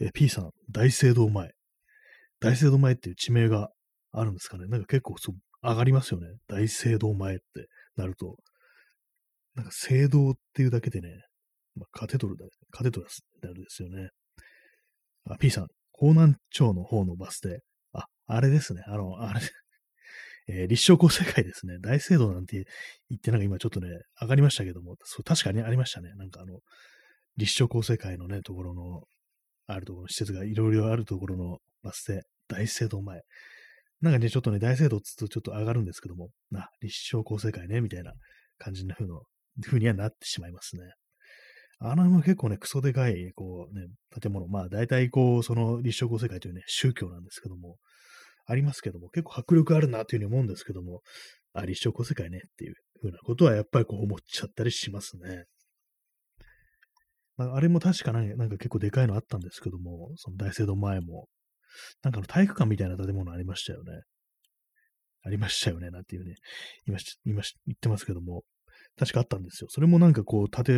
え、P さん、大聖堂前。大聖堂前っていう地名があるんですかね。なんか結構そう上がりますよね。大聖堂前ってなると。なんか聖堂っていうだけでね、まあ、カテドルだ、カテドラスってあるですよね。あ、P さん、港南町の方のバス停。あ、あれですね。あの、あれ、えー、立正高世界ですね。大聖堂なんて言ってなんか今ちょっとね、上がりましたけども、そう、確かにありましたね。なんかあの、立正高世界のね、ところの、あるところの施設がいろいろあるところのバス停、大聖堂前。なんかね、ちょっとね、大聖堂つつとちょっと上がるんですけども、な、立正高世界ね、みたいな感じの風の、風にはなってしまいますね。あの辺も結構ね、クソでかい、こうね、建物、まあ大体こう、その立正高世界というね、宗教なんですけども、ありますけども、結構迫力あるなというふうに思うんですけども、あ、立正高世界ねっていうふうなことはやっぱりこう思っちゃったりしますね。まあ、あれも確かね、なんか結構でかいのあったんですけども、その大聖堂前も、なんかの体育館みたいな建物ありましたよね。ありましたよね、なんていうね、今、今言ってますけども、確かあったんですよ。それもなんかこう、建て、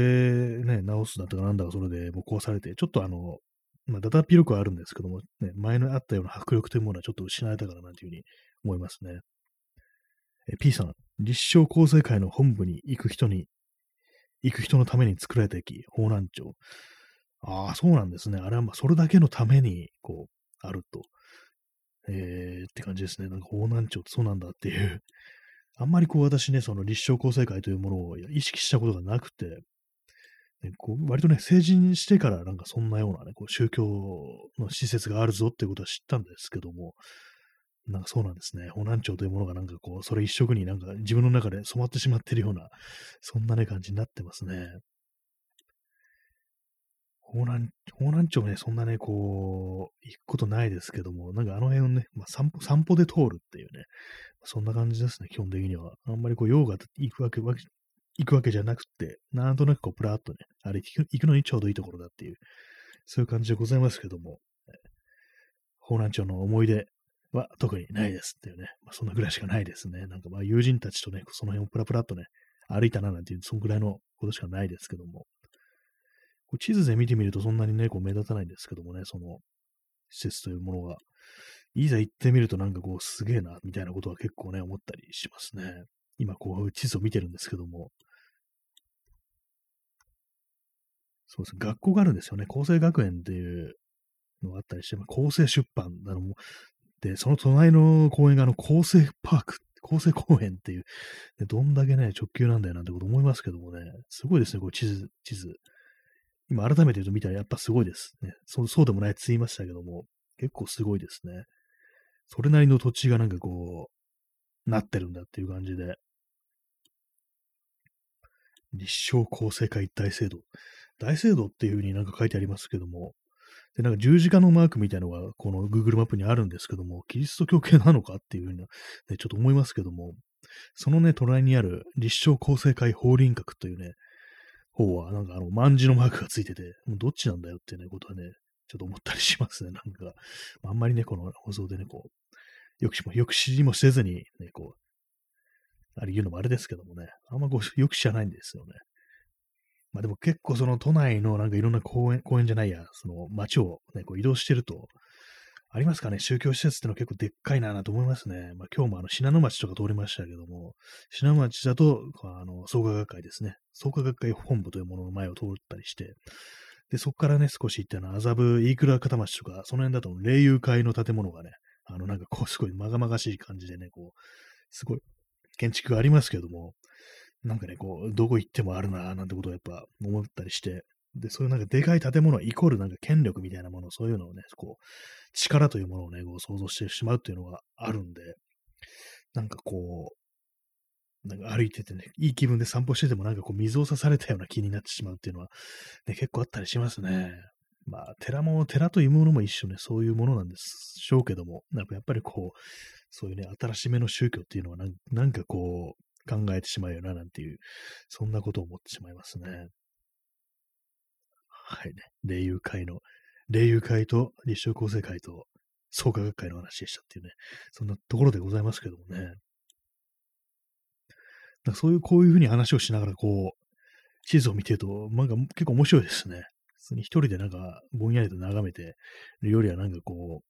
ね、直すだとかなんだかそれでもう壊されて、ちょっとあの、まあ、だだっ広くはあるんですけども、ね、前のあったような迫力というものはちょっと失われたからなんていうふうに思いますね。え P さん、立正厚生会の本部に行く人に、行く人のために作られた駅、方南町。ああ、そうなんですね。あれはまあ、それだけのために、こう、あると。えー、って感じですね。なんか、方南町ってそうなんだっていう。あんまりこう、私ね、その立正厚生会というものを意識したことがなくて、ね、こう割とね、成人してからなんかそんなようなね、こう宗教の施設があるぞっていうことは知ったんですけども、なんかそうなんですね。保南町というものがなんかこう、それ一色になんか自分の中で染まってしまってるような、そんなね、感じになってますね。方南、方南町ね、そんなね、こう、行くことないですけども、なんかあの辺をね、まあ、散歩、散歩で通るっていうね、そんな感じですね、基本的には。あんまりこう、用が行くわけ、行くわけじゃなくて、なんとなくこう、プラーっとね、歩いて行くのにちょうどいいところだっていう、そういう感じでございますけども、方南町の思い出は特にないですっていうね、まあ、そんなぐらいしかないですね。なんかまあ友人たちとね、その辺をプラプラっとね、歩いたななんていう、そんぐらいのことしかないですけども、こ地図で見てみるとそんなにね、こう目立たないんですけどもね、その施設というものが。いざ行ってみるとなんかこうすげえな、みたいなことは結構ね、思ったりしますね。今こう地図を見てるんですけども、そうですね、学校があるんですよね。厚生学園っていうのがあったりして、厚生出版なのも、で、その隣の公園があの、厚生パーク、厚生公園っていう、どんだけね、直球なんだよなんてこと思いますけどもね、すごいですね、こう地図、地図。今改めて言うと見たらやっぱすごいですね。そうそうでもないって言いましたけども、結構すごいですね。それなりの土地がなんかこう、なってるんだっていう感じで。立正厚生会大聖堂。大聖堂っていうふうになんか書いてありますけども、で、なんか十字架のマークみたいなのが、この Google マップにあるんですけども、キリスト教系なのかっていうふうに、ね、ちょっと思いますけども、そのね、隣にある立正厚生会法輪閣というね、方は、なんかあの、万字のマークがついてて、もうどっちなんだよっていうね、ことはね、ちょっと思ったりしますね、なんか。あんまりね、この放送でね、こう、よくしも、よく知りもせずに、ね、こう、あれ言うのもあれですけどもね、あんまこう、よく知らないんですよね。まあでも結構その都内のなんかいろんな公園、公園じゃないや、その街をね、こう移動してると、ありますかね？宗教施設ってのは結構でっかいなと思いますね。まあ今日もあの信濃町とか通りましたけども、信濃町だと、あの、創価学会ですね。創価学会本部というものの前を通ったりして、で、そこからね、少し行ったのは麻布飯倉片町とか、その辺だと霊友会の建物がね、あのなんかこうすごいまがまがしい感じでね、こう、すごい建築がありますけども、なんかね、こう、どこ行ってもあるな、なんてことをやっぱ思ったりして、で、そういうなんかでかい建物イコールなんか権力みたいなもの、そういうのをね、こう、力というものをね、こう想像してしまうっていうのがあるんで、なんかこう、なんか歩いててね、いい気分で散歩しててもなんかこう水を差されたような気になってしまうっていうのは、ね、結構あったりしますね。まあ、寺も、寺というものも一緒ね、そういうものなんでしょうけども、なんかやっぱりこう、そういうね、新しめの宗教っていうのはなんかこう、考えてしまうよな、なんていう、そんなことを思ってしまいますね。はいね。霊友会の、霊友会と立正厚生会と創価学会の話でしたっていうね、そんなところでございますけどもね。だそういう、こういうふうに話をしながら、こう、地図を見てると、なんか結構面白いですね。普通に一人でなんかぼんやりと眺めてるよりはなんかこ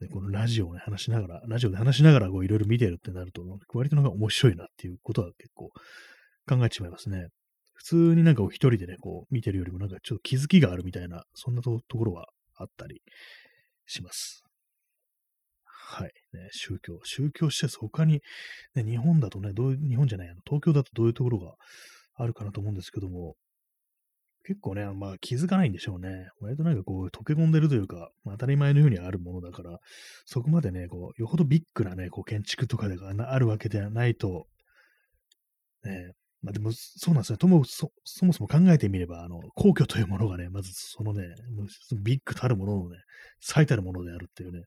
う、ね、このラジオをね、話しながら、ラジオで話しながらこういろいろ見てるってなると、割となんか面白いなっていうことは結構考えてしまいますね。普通になんか一人でね、こう見てるよりもなんかちょっと気づきがあるみたいな、そんなところはあったりします。はい。ね、宗教、宗教施設、他に、ね、日本だとね、どう、日本じゃない、あの東京だとどういうところがあるかなと思うんですけども、結構ね、まあ気づかないんでしょうね。割となんかこう溶け込んでるというか、まあ、当たり前のようにあるものだから、そこまでね、こう、よほどビッグなね、こう建築とかでがあるわけではないと、ね、まあでもそうなんですね。ともそ、そもそも考えてみれば、あの、皇居というものがね、まずそのね、ビッグたるもののね、最たるものであるっていうね、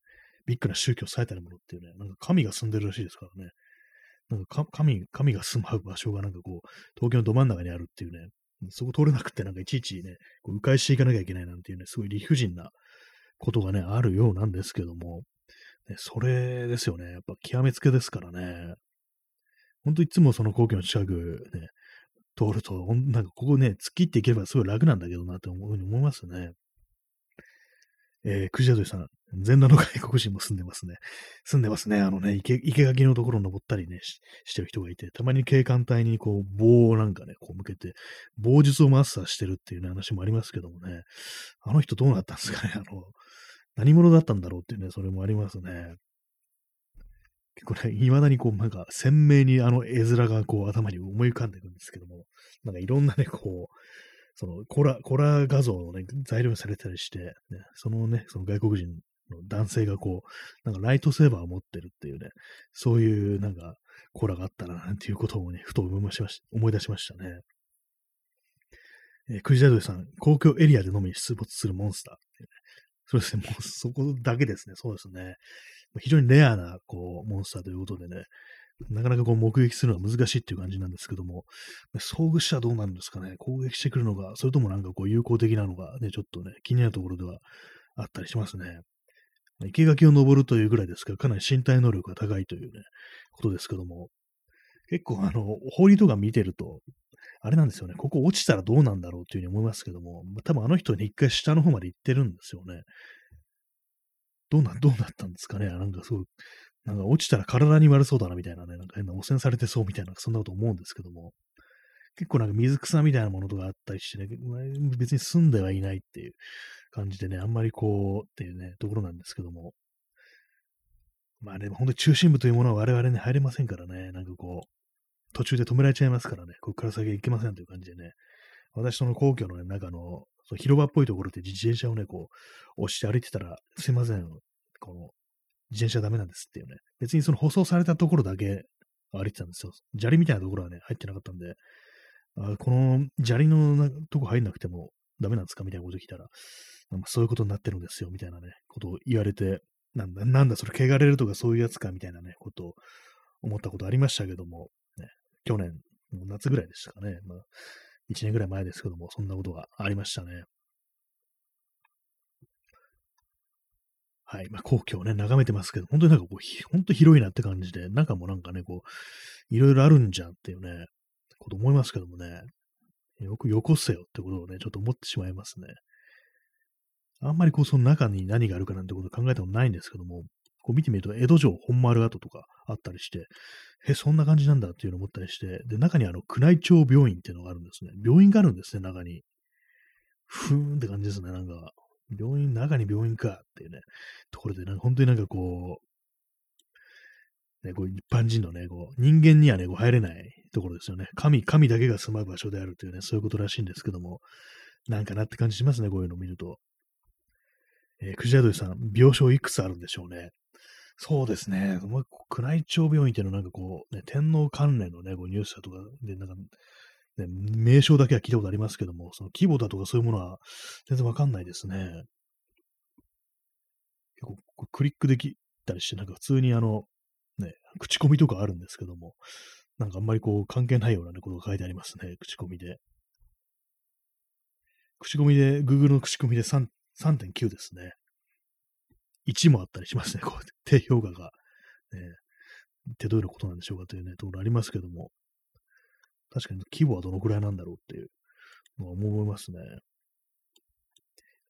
ビッグな宗教最たるものっていうね、なんか神が住んでるらしいですからね。なんか神、神が住まう場所がなんかこう、東京のど真ん中にあるっていうね、そこ通れなくて、なんかいちいちね、こう迂回していかなきゃいけないなんていうね、すごい理不尽なことがね、あるようなんですけども、ね、それですよね。やっぱ極めつけですからね。ほんといつもその皇居の近くね、通ると、なんかここね、突っ切っていければすごい楽なんだけどなって思うふうに思いますね。えー、クジラドさん、全裸の外国人も住んでますね。住んでますね。あのね、池、垣のところ登ったりねし、してる人がいて、たまに警官隊にこう、棒をなんかね、こう向けて、棒術をマスターしてるっていう、ね、話もありますけどもね、あの人どうなったんですかね。あの、何者だったんだろうっていうね、それもありますね。結構ね、未だにこう、なんか鮮明にあの絵面がこう頭に思い浮かんでるんですけども、なんかいろんなね、こう、そのコラ、コラ画像のね、材料にされたりして、ね、そのね、その外国人の男性がこう、なんかライトセーバーを持ってるっていうね、そういうなんかコラがあったな、なんていうことをね、ふと思いまし思い出しましたね。えー、クジラドリさん、公共エリアでのみ出没するモンスター、そうですね、もうそこだけですね。そうですね。非常にレアな、こう、モンスターということでね、なかなかこう目撃するのは難しいっていう感じなんですけども、遭遇したらどうなるんですかね？攻撃してくるのが、それともなんかこう有効的なのがね、ちょっとね、気になるところではあったりしますね。生垣を登るというぐらいですから、かなり身体能力が高いというね、ことですけども、結構あの、法理とか見てると、あれなんですよね、ここ落ちたらどうなんだろうっていうふうに思いますけども、多分あの人に一回下の方まで行ってるんですよね。どうな、どうなったんですかね？なんかすごい、なんか落ちたら体に悪そうだなみたいなね、なんか変な汚染されてそうみたいな、そんなこと思うんですけども、結構なんか水草みたいなものとかあったりしてね、別に住んではいないっていう感じでね、あんまりこうっていうね、ところなんですけども、まあね、本当に中心部というものは我々に入れませんからね、なんかこう、途中で止められちゃいますからね、ここから先行けませんという感じでね、私その皇居の、ね、中のその広場っぽいところで自転車をね、こう、押して歩いてたら、すいません、この、自転車ダメなんですっていうね、別にその舗装されたところだけ歩いてたんですよ。砂利みたいなところはね、入ってなかったんで、あこの砂利のとこ入んなくてもダメなんですか？みたいなこと聞いたら、なんかそういうことになってるんですよ、みたいなね、ことを言われて、なんだ、なんだ、それ、汚れるとかそういうやつか、みたいなね、ことを思ったことありましたけども、ね、去年、夏ぐらいでしたかね。まあ、1年ぐらい前ですけども、そんなことがありましたね。はい。まあ、皇居をね、眺めてますけど、本当になんかこう、本当広いなって感じで、中もなんかね、こう、いろいろあるんじゃんっていうね、こと思いますけどもね、よくよこせよってことをね、ちょっと思ってしまいますね。あんまりこう、その中に何があるかなんてこと考えたことないんですけども、こう見てみると、江戸城本丸跡とかあったりして、え、そんな感じなんだっていうのを思ったりして、で、中にあの、宮内庁病院っていうのがあるんですね。病院があるんですね、中に。ふーんって感じですね、なんか。病院、中に病院かっていうね、ところで、なんか本当になんかこう、ね、こう一般人のね、こう、人間にはね、こう入れないところですよね。神、神だけが住まう場所であるというね、そういうことらしいんですけども、なんかなって感じしますね、こういうのを見ると。えー、クジラドリさん、病床いくつあるんでしょうね。そうですね。宮内庁病院っていうのはなんかこう、ね、天皇関連のね、こうニュースだとかで、なんか、ね、名称だけは聞いたことありますけども、その規模だとかそういうものは全然わかんないですね。結構クリックできたりして、なんか普通にあの、ね、口コミとかあるんですけども、なんかあんまりこう関係ないような、ね、ことが書いてありますね、口コミで。口コミで、Google の口コミで3.9ですね。1もあったりしますね、こう、低評価が。ね、ってどういうことなんでしょうかというね、ところありますけども、確かに規模はどのくらいなんだろうっていうのは思いますね。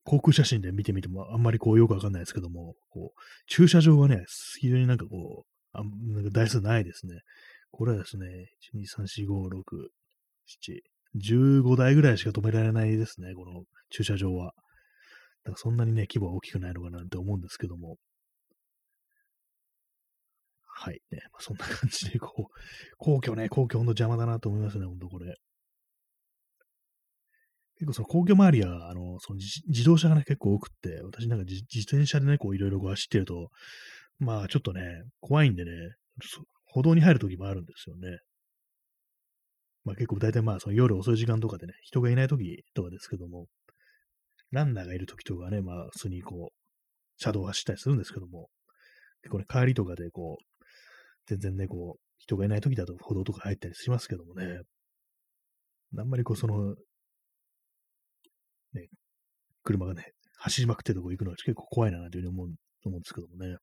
航空写真で見てみてもあんまりこうよくわかんないですけども、こう、駐車場はね、非常になんかこう、あなんか台数ないですね。これはですね、1、2、3、4、5、6、7、15台ぐらいしか止められないですね、この駐車場は。だかそんなにね、規模は大きくないのかなって思うんですけども。はいね。まあ、そんな感じで、こう、皇居ね、皇居ほんと邪魔だなと思いますね、ほんとこれ。結構その皇居周りは、あの、その自動車がね、結構多くって、私なんか自転車でね、こういろいろ走ってると、まあちょっとね、怖いんでね、歩道に入るときもあるんですよね。まあ結構大体まあその夜遅い時間とかでね、人がいないときとかですけども、ランナーがいるときとかね、まあ、普通にこう、車道を走ったりするんですけども、結構ね、帰りとかでこう、全然ね、こう、人がいないときだと歩道とか入ったりしますけどもね、あんまりこう、その、ね、車がね、走りまくってるとこ行くのは結構怖いなというふうに思う思うんですけどもね。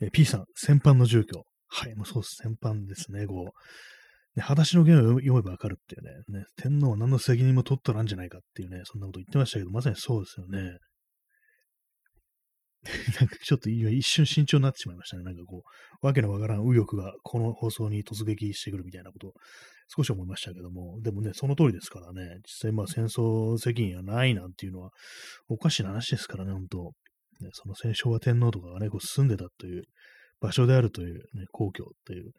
え P さん、戦犯の住居。はい、もうそうです。戦犯ですね。こう、ね、裸足の弦を読めばわかるっていうね。ね、天皇は何の責任も取っとらんじゃないかっていうね、そんなこと言ってましたけど、まさにそうですよね。なんかちょっと一瞬慎重になってしまいましたね。なんかこう、わけのわからん右翼がこの放送に突撃してくるみたいなことを少し思いましたけども、でもね、その通りですからね、実際まあ戦争責任はないなんていうのはおかしな話ですからね、本当ね、その戦勝は天皇とかがね、こう住んでたという場所であるという、ね、皇居という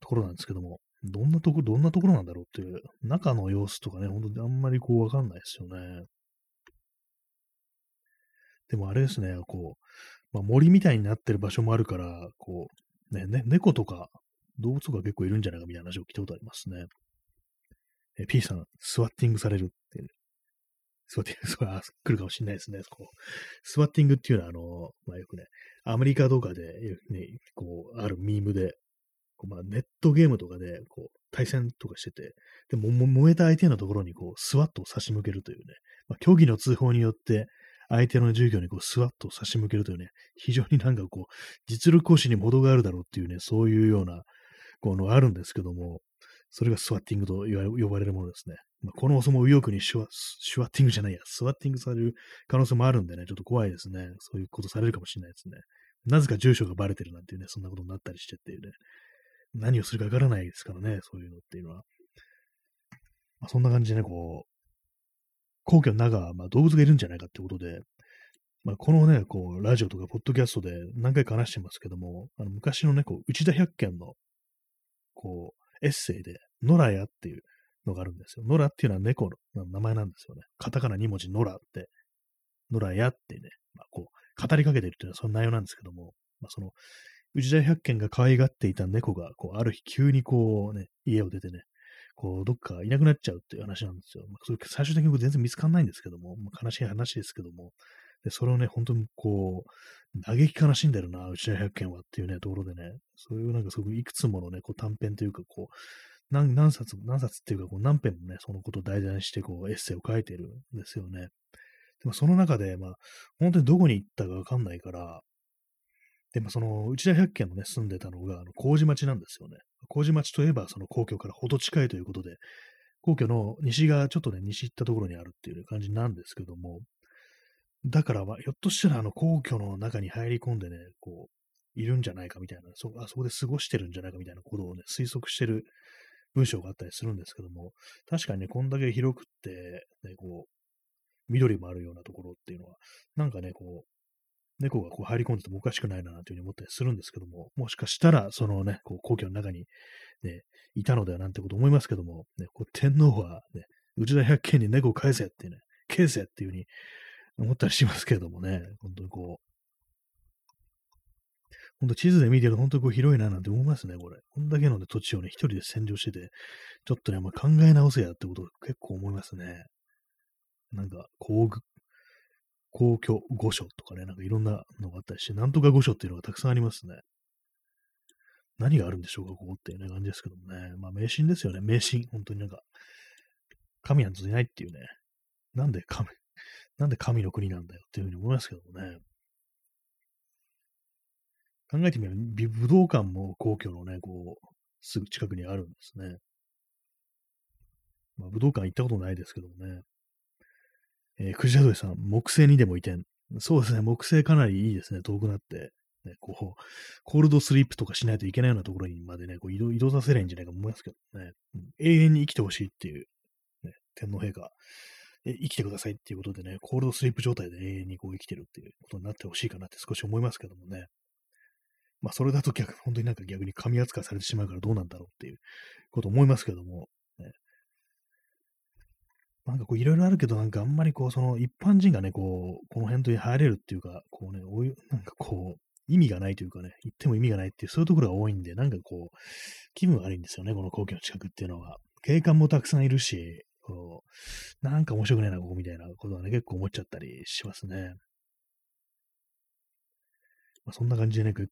ところなんですけども、どんなとこ、どんなところなんだろうっていう、中の様子とかね、本当にあんまりこうわかんないですよね。でもあれですね、こう、まあ、森みたいになってる場所もあるから、こう、ね、ね、猫とか動物とか結構いるんじゃないかみたいな話を聞いたことありますね。え、P さん、スワッティングされるっていう。スワッティング、それは来るかもしれないですね。こうスワッティングっていうのは、あの、まあ、よくね、アメリカとかで、ね、こう、あるミームで、まあ、ネットゲームとかで、こう、対戦とかしてて、でも、燃えた相手のところに、こう、スワットを差し向けるというね、まあ、虚偽の通報によって、相手の授業にこうスワッと差し向けるというね、非常になんかこう、実力行使にも程があるだろうっていうね、そういうような、このあるんですけども、それがスワッティングと呼ばれるものですね。まあ、このお相撲右翼にシュワシュワッティングじゃないや、スワッティングされる可能性もあるんでね、ちょっと怖いですね。そういうことされるかもしれないですね。なぜか住所がバレてるなんていうね、そんなことになったりしてっていうね、何をするかわからないですからね、そういうのっていうのは。まあ、そんな感じでね、こう、皇居の中はまあ動物がいるんじゃないかってことで、まあ、このね、こう、ラジオとかポッドキャストで何回か話してますけども、あの昔のね、こう、内田百軒の、こう、エッセイで、野良屋っていうのがあるんですよ。野良っていうのは猫の名前なんですよね。カタカナ2文字野良って、野良屋ってね、まあ、こう、語りかけてるっていうのはその内容なんですけども、まあ、その、内田百軒が可愛がっていた猫が、こう、ある日急にこうね、家を出てね、こう、どっかいなくなっちゃうっていう話なんですよ。まあ、最終的に全然見つかんないんですけども、まあ、悲しい話ですけども、で、それをね、本当にこう、嘆き悲しんでるな、内田百軒はっていうね、ところでね、そういうなんかすごくいくつものね、こう短編というか、こう、何何冊、何冊っていうか、こう何編もね、そのことを題材にして、こう、エッセイを書いてるんですよね。でもその中で、まあ、本当にどこに行ったかわかんないから、で、まあ、その、内田百軒のね、住んでたのが、あの、麹町なんですよね。麹町といえば、その皇居からほど近いということで、皇居の西がちょっとね、西行ったところにあるっていう感じなんですけども、だから、まあ、ひょっとしたら、あの、皇居の中に入り込んでね、こう、いるんじゃないかみたいな、そあそこで過ごしてるんじゃないかみたいなことをね、推測してる文章があったりするんですけども、確かにね、こんだけ広くって、ね、こう、緑もあるようなところっていうのは、なんかね、こう、猫がこう入り込んでてもおかしくないな、というふうに思ったりするんですけども、もしかしたら、そのね、こう皇居の中に、ね、いたのではなんてこと思いますけども、ね、こう天皇は、ね、内田百軒に猫を返せってね、返せっていうふうに思ったりしますけどもね、本当にこう、本当地図で見てると本当にこう広いななんて思いますね、これ。こんだけの、ね、土地をね、一人で占領してて、ちょっとね、まあ、考え直せやってこと結構思いますね。なんか、皇宮、皇居御所とかね、なんかいろんなのがあったりして、なんとか御所っていうのがたくさんありますね。何があるんでしょうか、ここっていうね、感じですけどもね。まあ、迷信ですよね、迷信。本当になんか、神なんていないっていうね。なんで神、なんで神の国なんだよっていうふうに思いますけどもね。考えてみれば、武道館も皇居のね、こう、すぐ近くにあるんですね。まあ、武道館行ったことないですけどもね。えー、クジラドリさん、木星にでも移転。そうですね、木星かなりいいですね、遠くなって。ね、こう、コールドスリープとかしないといけないようなところにまでね、こう移動移動させないんじゃないかと思いますけどね、うん、永遠に生きてほしいっていう、ね、天皇陛下え生きてくださいっていうことでね、コールドスリープ状態で永遠にこう生きてるっていうことになってほしいかなって少し思いますけどもね。まあ、それだと逆、本当になんか逆に神扱いされてしまうからどうなんだろうっていうこと思いますけども、なんかこういろいろあるけど、なんかあんまりこう、その一般人がね、こう、この辺と入れるっていうか、こうね、おなんかこう、意味がないというかね、言っても意味がないっていう、そういうところが多いんで、なんかこう、気分悪いんですよね、この皇居の近くっていうのは。警官もたくさんいるし、こう、なんか面白くないな、ここみたいなことはね、結構思っちゃったりしますね。まあ、そんな感じでね、結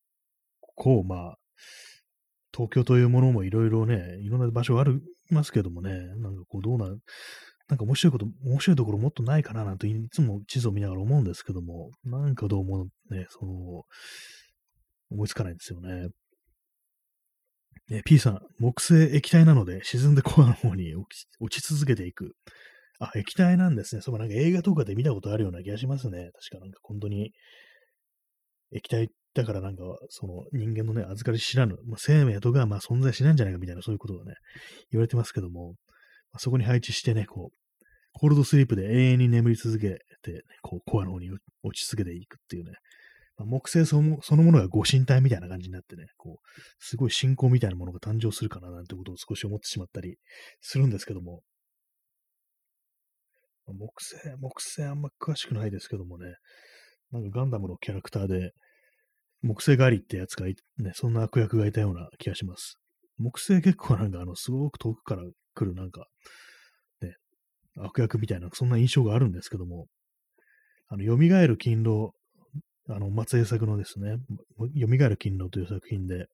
構、まあ、東京というものもいろいろね、いろんな場所ありますけどもね、なんかこう、どうな、なんか面白いこと、面白いところもっとないかななんていつも地図を見ながら思うんですけども、なんかどうもね、その、思いつかないんですよね。ね、P さん、木星液体なので沈んでコアの方に落ち続けていく。あ、液体なんですね。そう、なんか映画とかで見たことあるような気がしますね。確かなんか本当に、液体だからなんか、その人間のね、預かり知らぬ、まあ、生命とかまあ存在しないんじゃないかみたいな、そういうことがね、言われてますけども、そこに配置してね、こう、コールドスリープで永遠に眠り続けて、ね、こう、コアの方に落ち続けていくっていうね、まあ、木星そのそのものがご神体みたいな感じになってね、こう、すごい信仰みたいなものが誕生するかななんてことを少し思ってしまったりするんですけども、まあ、木星、木星あんま詳しくないですけどもね、なんかガンダムのキャラクターで、木星狩りってやつがいね、そんな悪役がいたような気がします。木星結構なんかあの、すごく遠くから来るなんか、ね、悪役みたいな、そんな印象があるんですけども、あの、蘇る勤労あの、松江作のですね、蘇る勤労という作品で、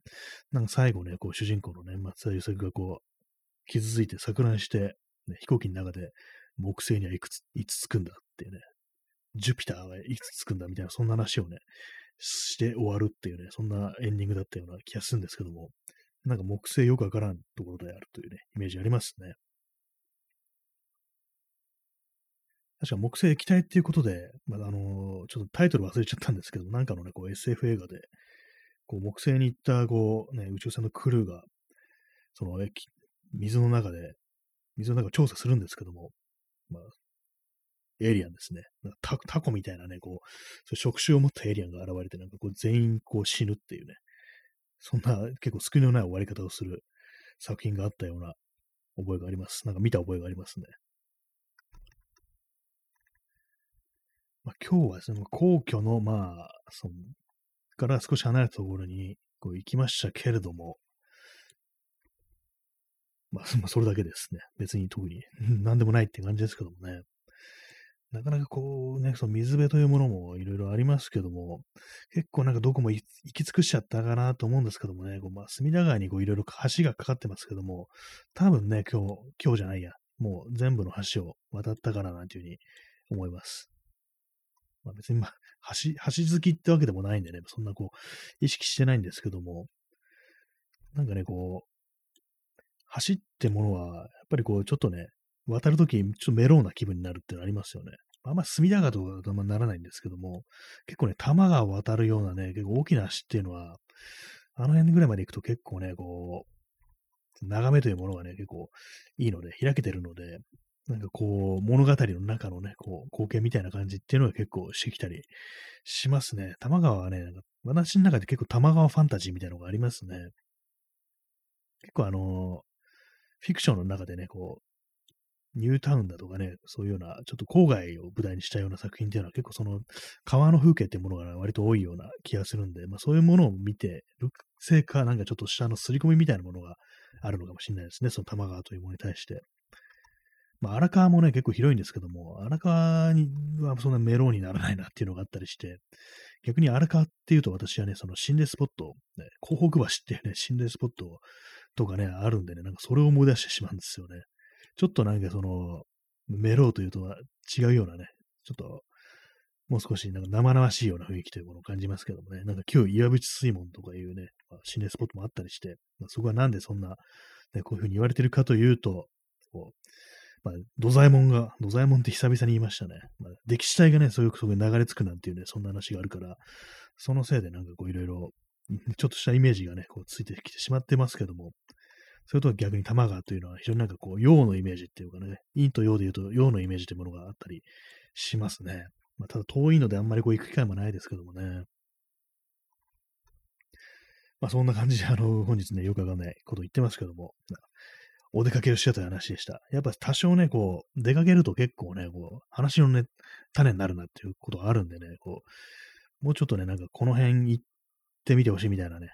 なんか最後ね、こう主人公のね、松江作がこう、傷ついて錯乱して、ね、飛行機の中で木星にはいくつ、いつつくんだっていうね、ジュピターはいつつくんだみたいな、そんな話をね、して終わるっていうね、そんなエンディングだったような気がするんですけども、なんか木星よくわからんところであるというね、イメージありますね。確か木星液体っていうことで、まあ、あのー、ちょっとタイトル忘れちゃったんですけど、なんかのね、こう SF 映画で、こう木星に行ったこう、ね、宇宙船のクルーが、その水の中で、水の中を調査するんですけども、まあ、エイリアンですね。タタコみたいなね、こう、そう触手を持ったエイリアンが現れて、なんかこう全員こう死ぬっていうね、そんな結構救いのない終わり方をする作品があったような覚えがあります。なんか見た覚えがありますね。まあ、今日はですね、皇居の、まあ、その、から少し離れたところにこう行きましたけれども、まあ、それだけですね。別に特に 何でもないって感じですけどもね。なかなかこうね、その水辺というものもいろいろありますけども、結構なんかどこも行き尽くしちゃったかなと思うんですけどもね、こうまあ、隅田川にいろいろ橋がかかってますけども、多分ね、今日、今日じゃないや、もう全部の橋を渡ったかななんていうふうに思います。まあ別にまあ、橋、橋好きってわけでもないんでね、そんなこう、意識してないんですけども、なんかね、こう、橋ってものは、やっぱりこう、ちょっとね、渡るとき、ちょっとメローな気分になるっていうのありますよね。あんま隅田川とかだとあんまならないんですけども、結構ね、多摩川を渡るようなね、結構大きな橋っていうのは、あの辺ぐらいまで行くと結構ね、こう、眺めというものがね、結構いいので、開けてるので、なんかこう、物語の中のね、こう、光景みたいな感じっていうのが結構してきたりしますね。多摩川はね、なんか私の中で結構多摩川ファンタジーみたいなのがありますね。結構あの、フィクションの中でね、こう、ニュータウンだとかね、そういうような、ちょっと郊外を舞台にしたような作品っていうのは結構その川の風景っていうものが割と多いような気がするんで、まあそういうものを見てるせいか、なんかちょっと下の刷り込みみたいなものがあるのかもしれないですね、その多摩川というものに対して。まあ荒川もね、結構広いんですけども、荒川にはそんなメローにならないなっていうのがあったりして、逆に荒川っていうと私はね、その心霊スポット、ね、広北橋っていうね、心霊スポットとかね、あるんでね、なんかそれを思い出してしまうんですよね。ちょっとなんかその、メローというとは違うようなね、ちょっと、もう少しなんか生々しいような雰囲気というものを感じますけどもね、なんか今日岩淵水門とかいうね、まあ、心霊スポットもあったりして、まあ、そこはなんでそんな、ね、こういうふうに言われてるかというと、こう、まあ、土左衛門が、土左衛門って久々に言いましたね。まあ、歴史体がね、そういうそこに流れ着くなんていうね、そんな話があるから、そのせいでなんかこういろいろ、ちょっとしたイメージがね、こうついてきてしまってますけども、それとは逆に玉川というのは非常になんかこう、陽のイメージっていうかね、陰と陽で言うと陽のイメージというものがあったりしますね。まあ、ただ遠いのであんまりこう行く機会もないですけどもね。まあそんな感じであの、本日ね、よくわかんないこと言ってますけども、お出かけをしたという話でした。やっぱ多少ね、こう、出かけると結構ね、こう、話のね、種になるなっていうことがあるんでね、こう、もうちょっとね、なんかこの辺行ってみてほしいみたいなね、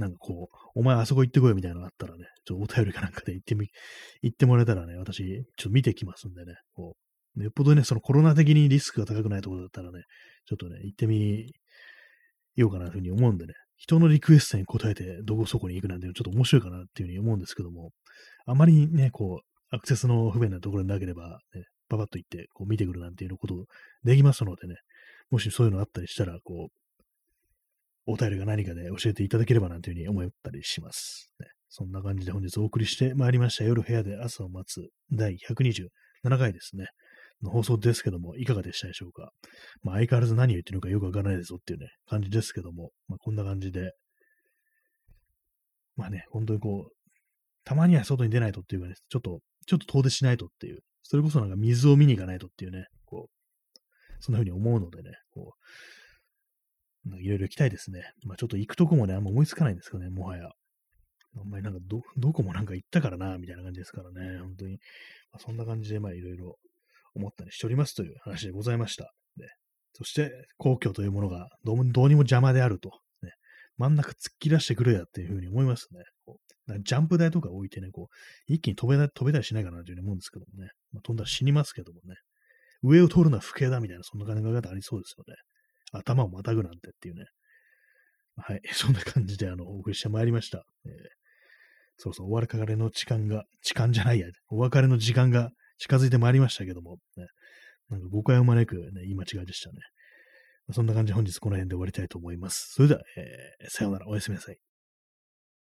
なんかこう、お前あそこ行ってこいみたいなのがあったらね、ちょっとお便りかなんかで行ってみ、行ってもらえたらね、私、ちょっと見てきますんでね、こう、よっぽどね、そのコロナ的にリスクが高くないところだったらね、ちょっとね、行ってみようかなというふうに思うんでね、人のリクエストに答えてどこそこに行くなんていうのちょっと面白いかなっていうふうに思うんですけども、あまりね、こう、アクセスの不便なところになければ、ね、パパッと行って、こう見てくるなんていうことできますのでね、もしそういうのあったりしたら、こう、お便りが何かで教えていただければなというふうに思ったりします。ね、そんな感じで本日お送りしてまいりました夜部屋で朝を待つ第127回ですね。の放送ですけども、いかがでしたでしょうか。まあ、相変わらず何を言ってるのかよくわからないですぞっていうね、感じですけども、まあ、こんな感じで、まあね、本当にこう、たまには外に出ないとっていうかね、ちょっと、ちょっと遠出しないとっていう、それこそなんか水を見に行かないとっていうね、こう、そんな風に思うのでね、こう、いろいろ行きたいですね。まあちょっと行くとこもね、あんま思いつかないんですけどね、もはや。あんまりなんかど、どこもなんか行ったからな、みたいな感じですからね、本当に。まあ、そんな感じで、まあいろいろ思ったりしておりますという話でございました。でそして、皇居というものがどうどうにも邪魔であると。ね、真ん中突っ切らしてくれやっていうふうに思いますね。こうジャンプ台とか置いてね、こう、一気に飛べ飛べたりしないかなというふうに思うんですけどもね。まあ、飛んだら死にますけどもね。上を通るのは不敬だみたいな、そんな考え方ありそうですよね。頭をまたぐなんてっていうね。はい。そんな感じで、あの、お送りしてまいりました。えー、そうそう、お別れの時間が、時間じゃないや、お別れの時間が近づいてまいりましたけども、ね、なんか誤解を招く、ね、言い間違いでしたね。そんな感じで本日この辺で終わりたいと思います。それでは、えー、さようなら、おやすみなさい。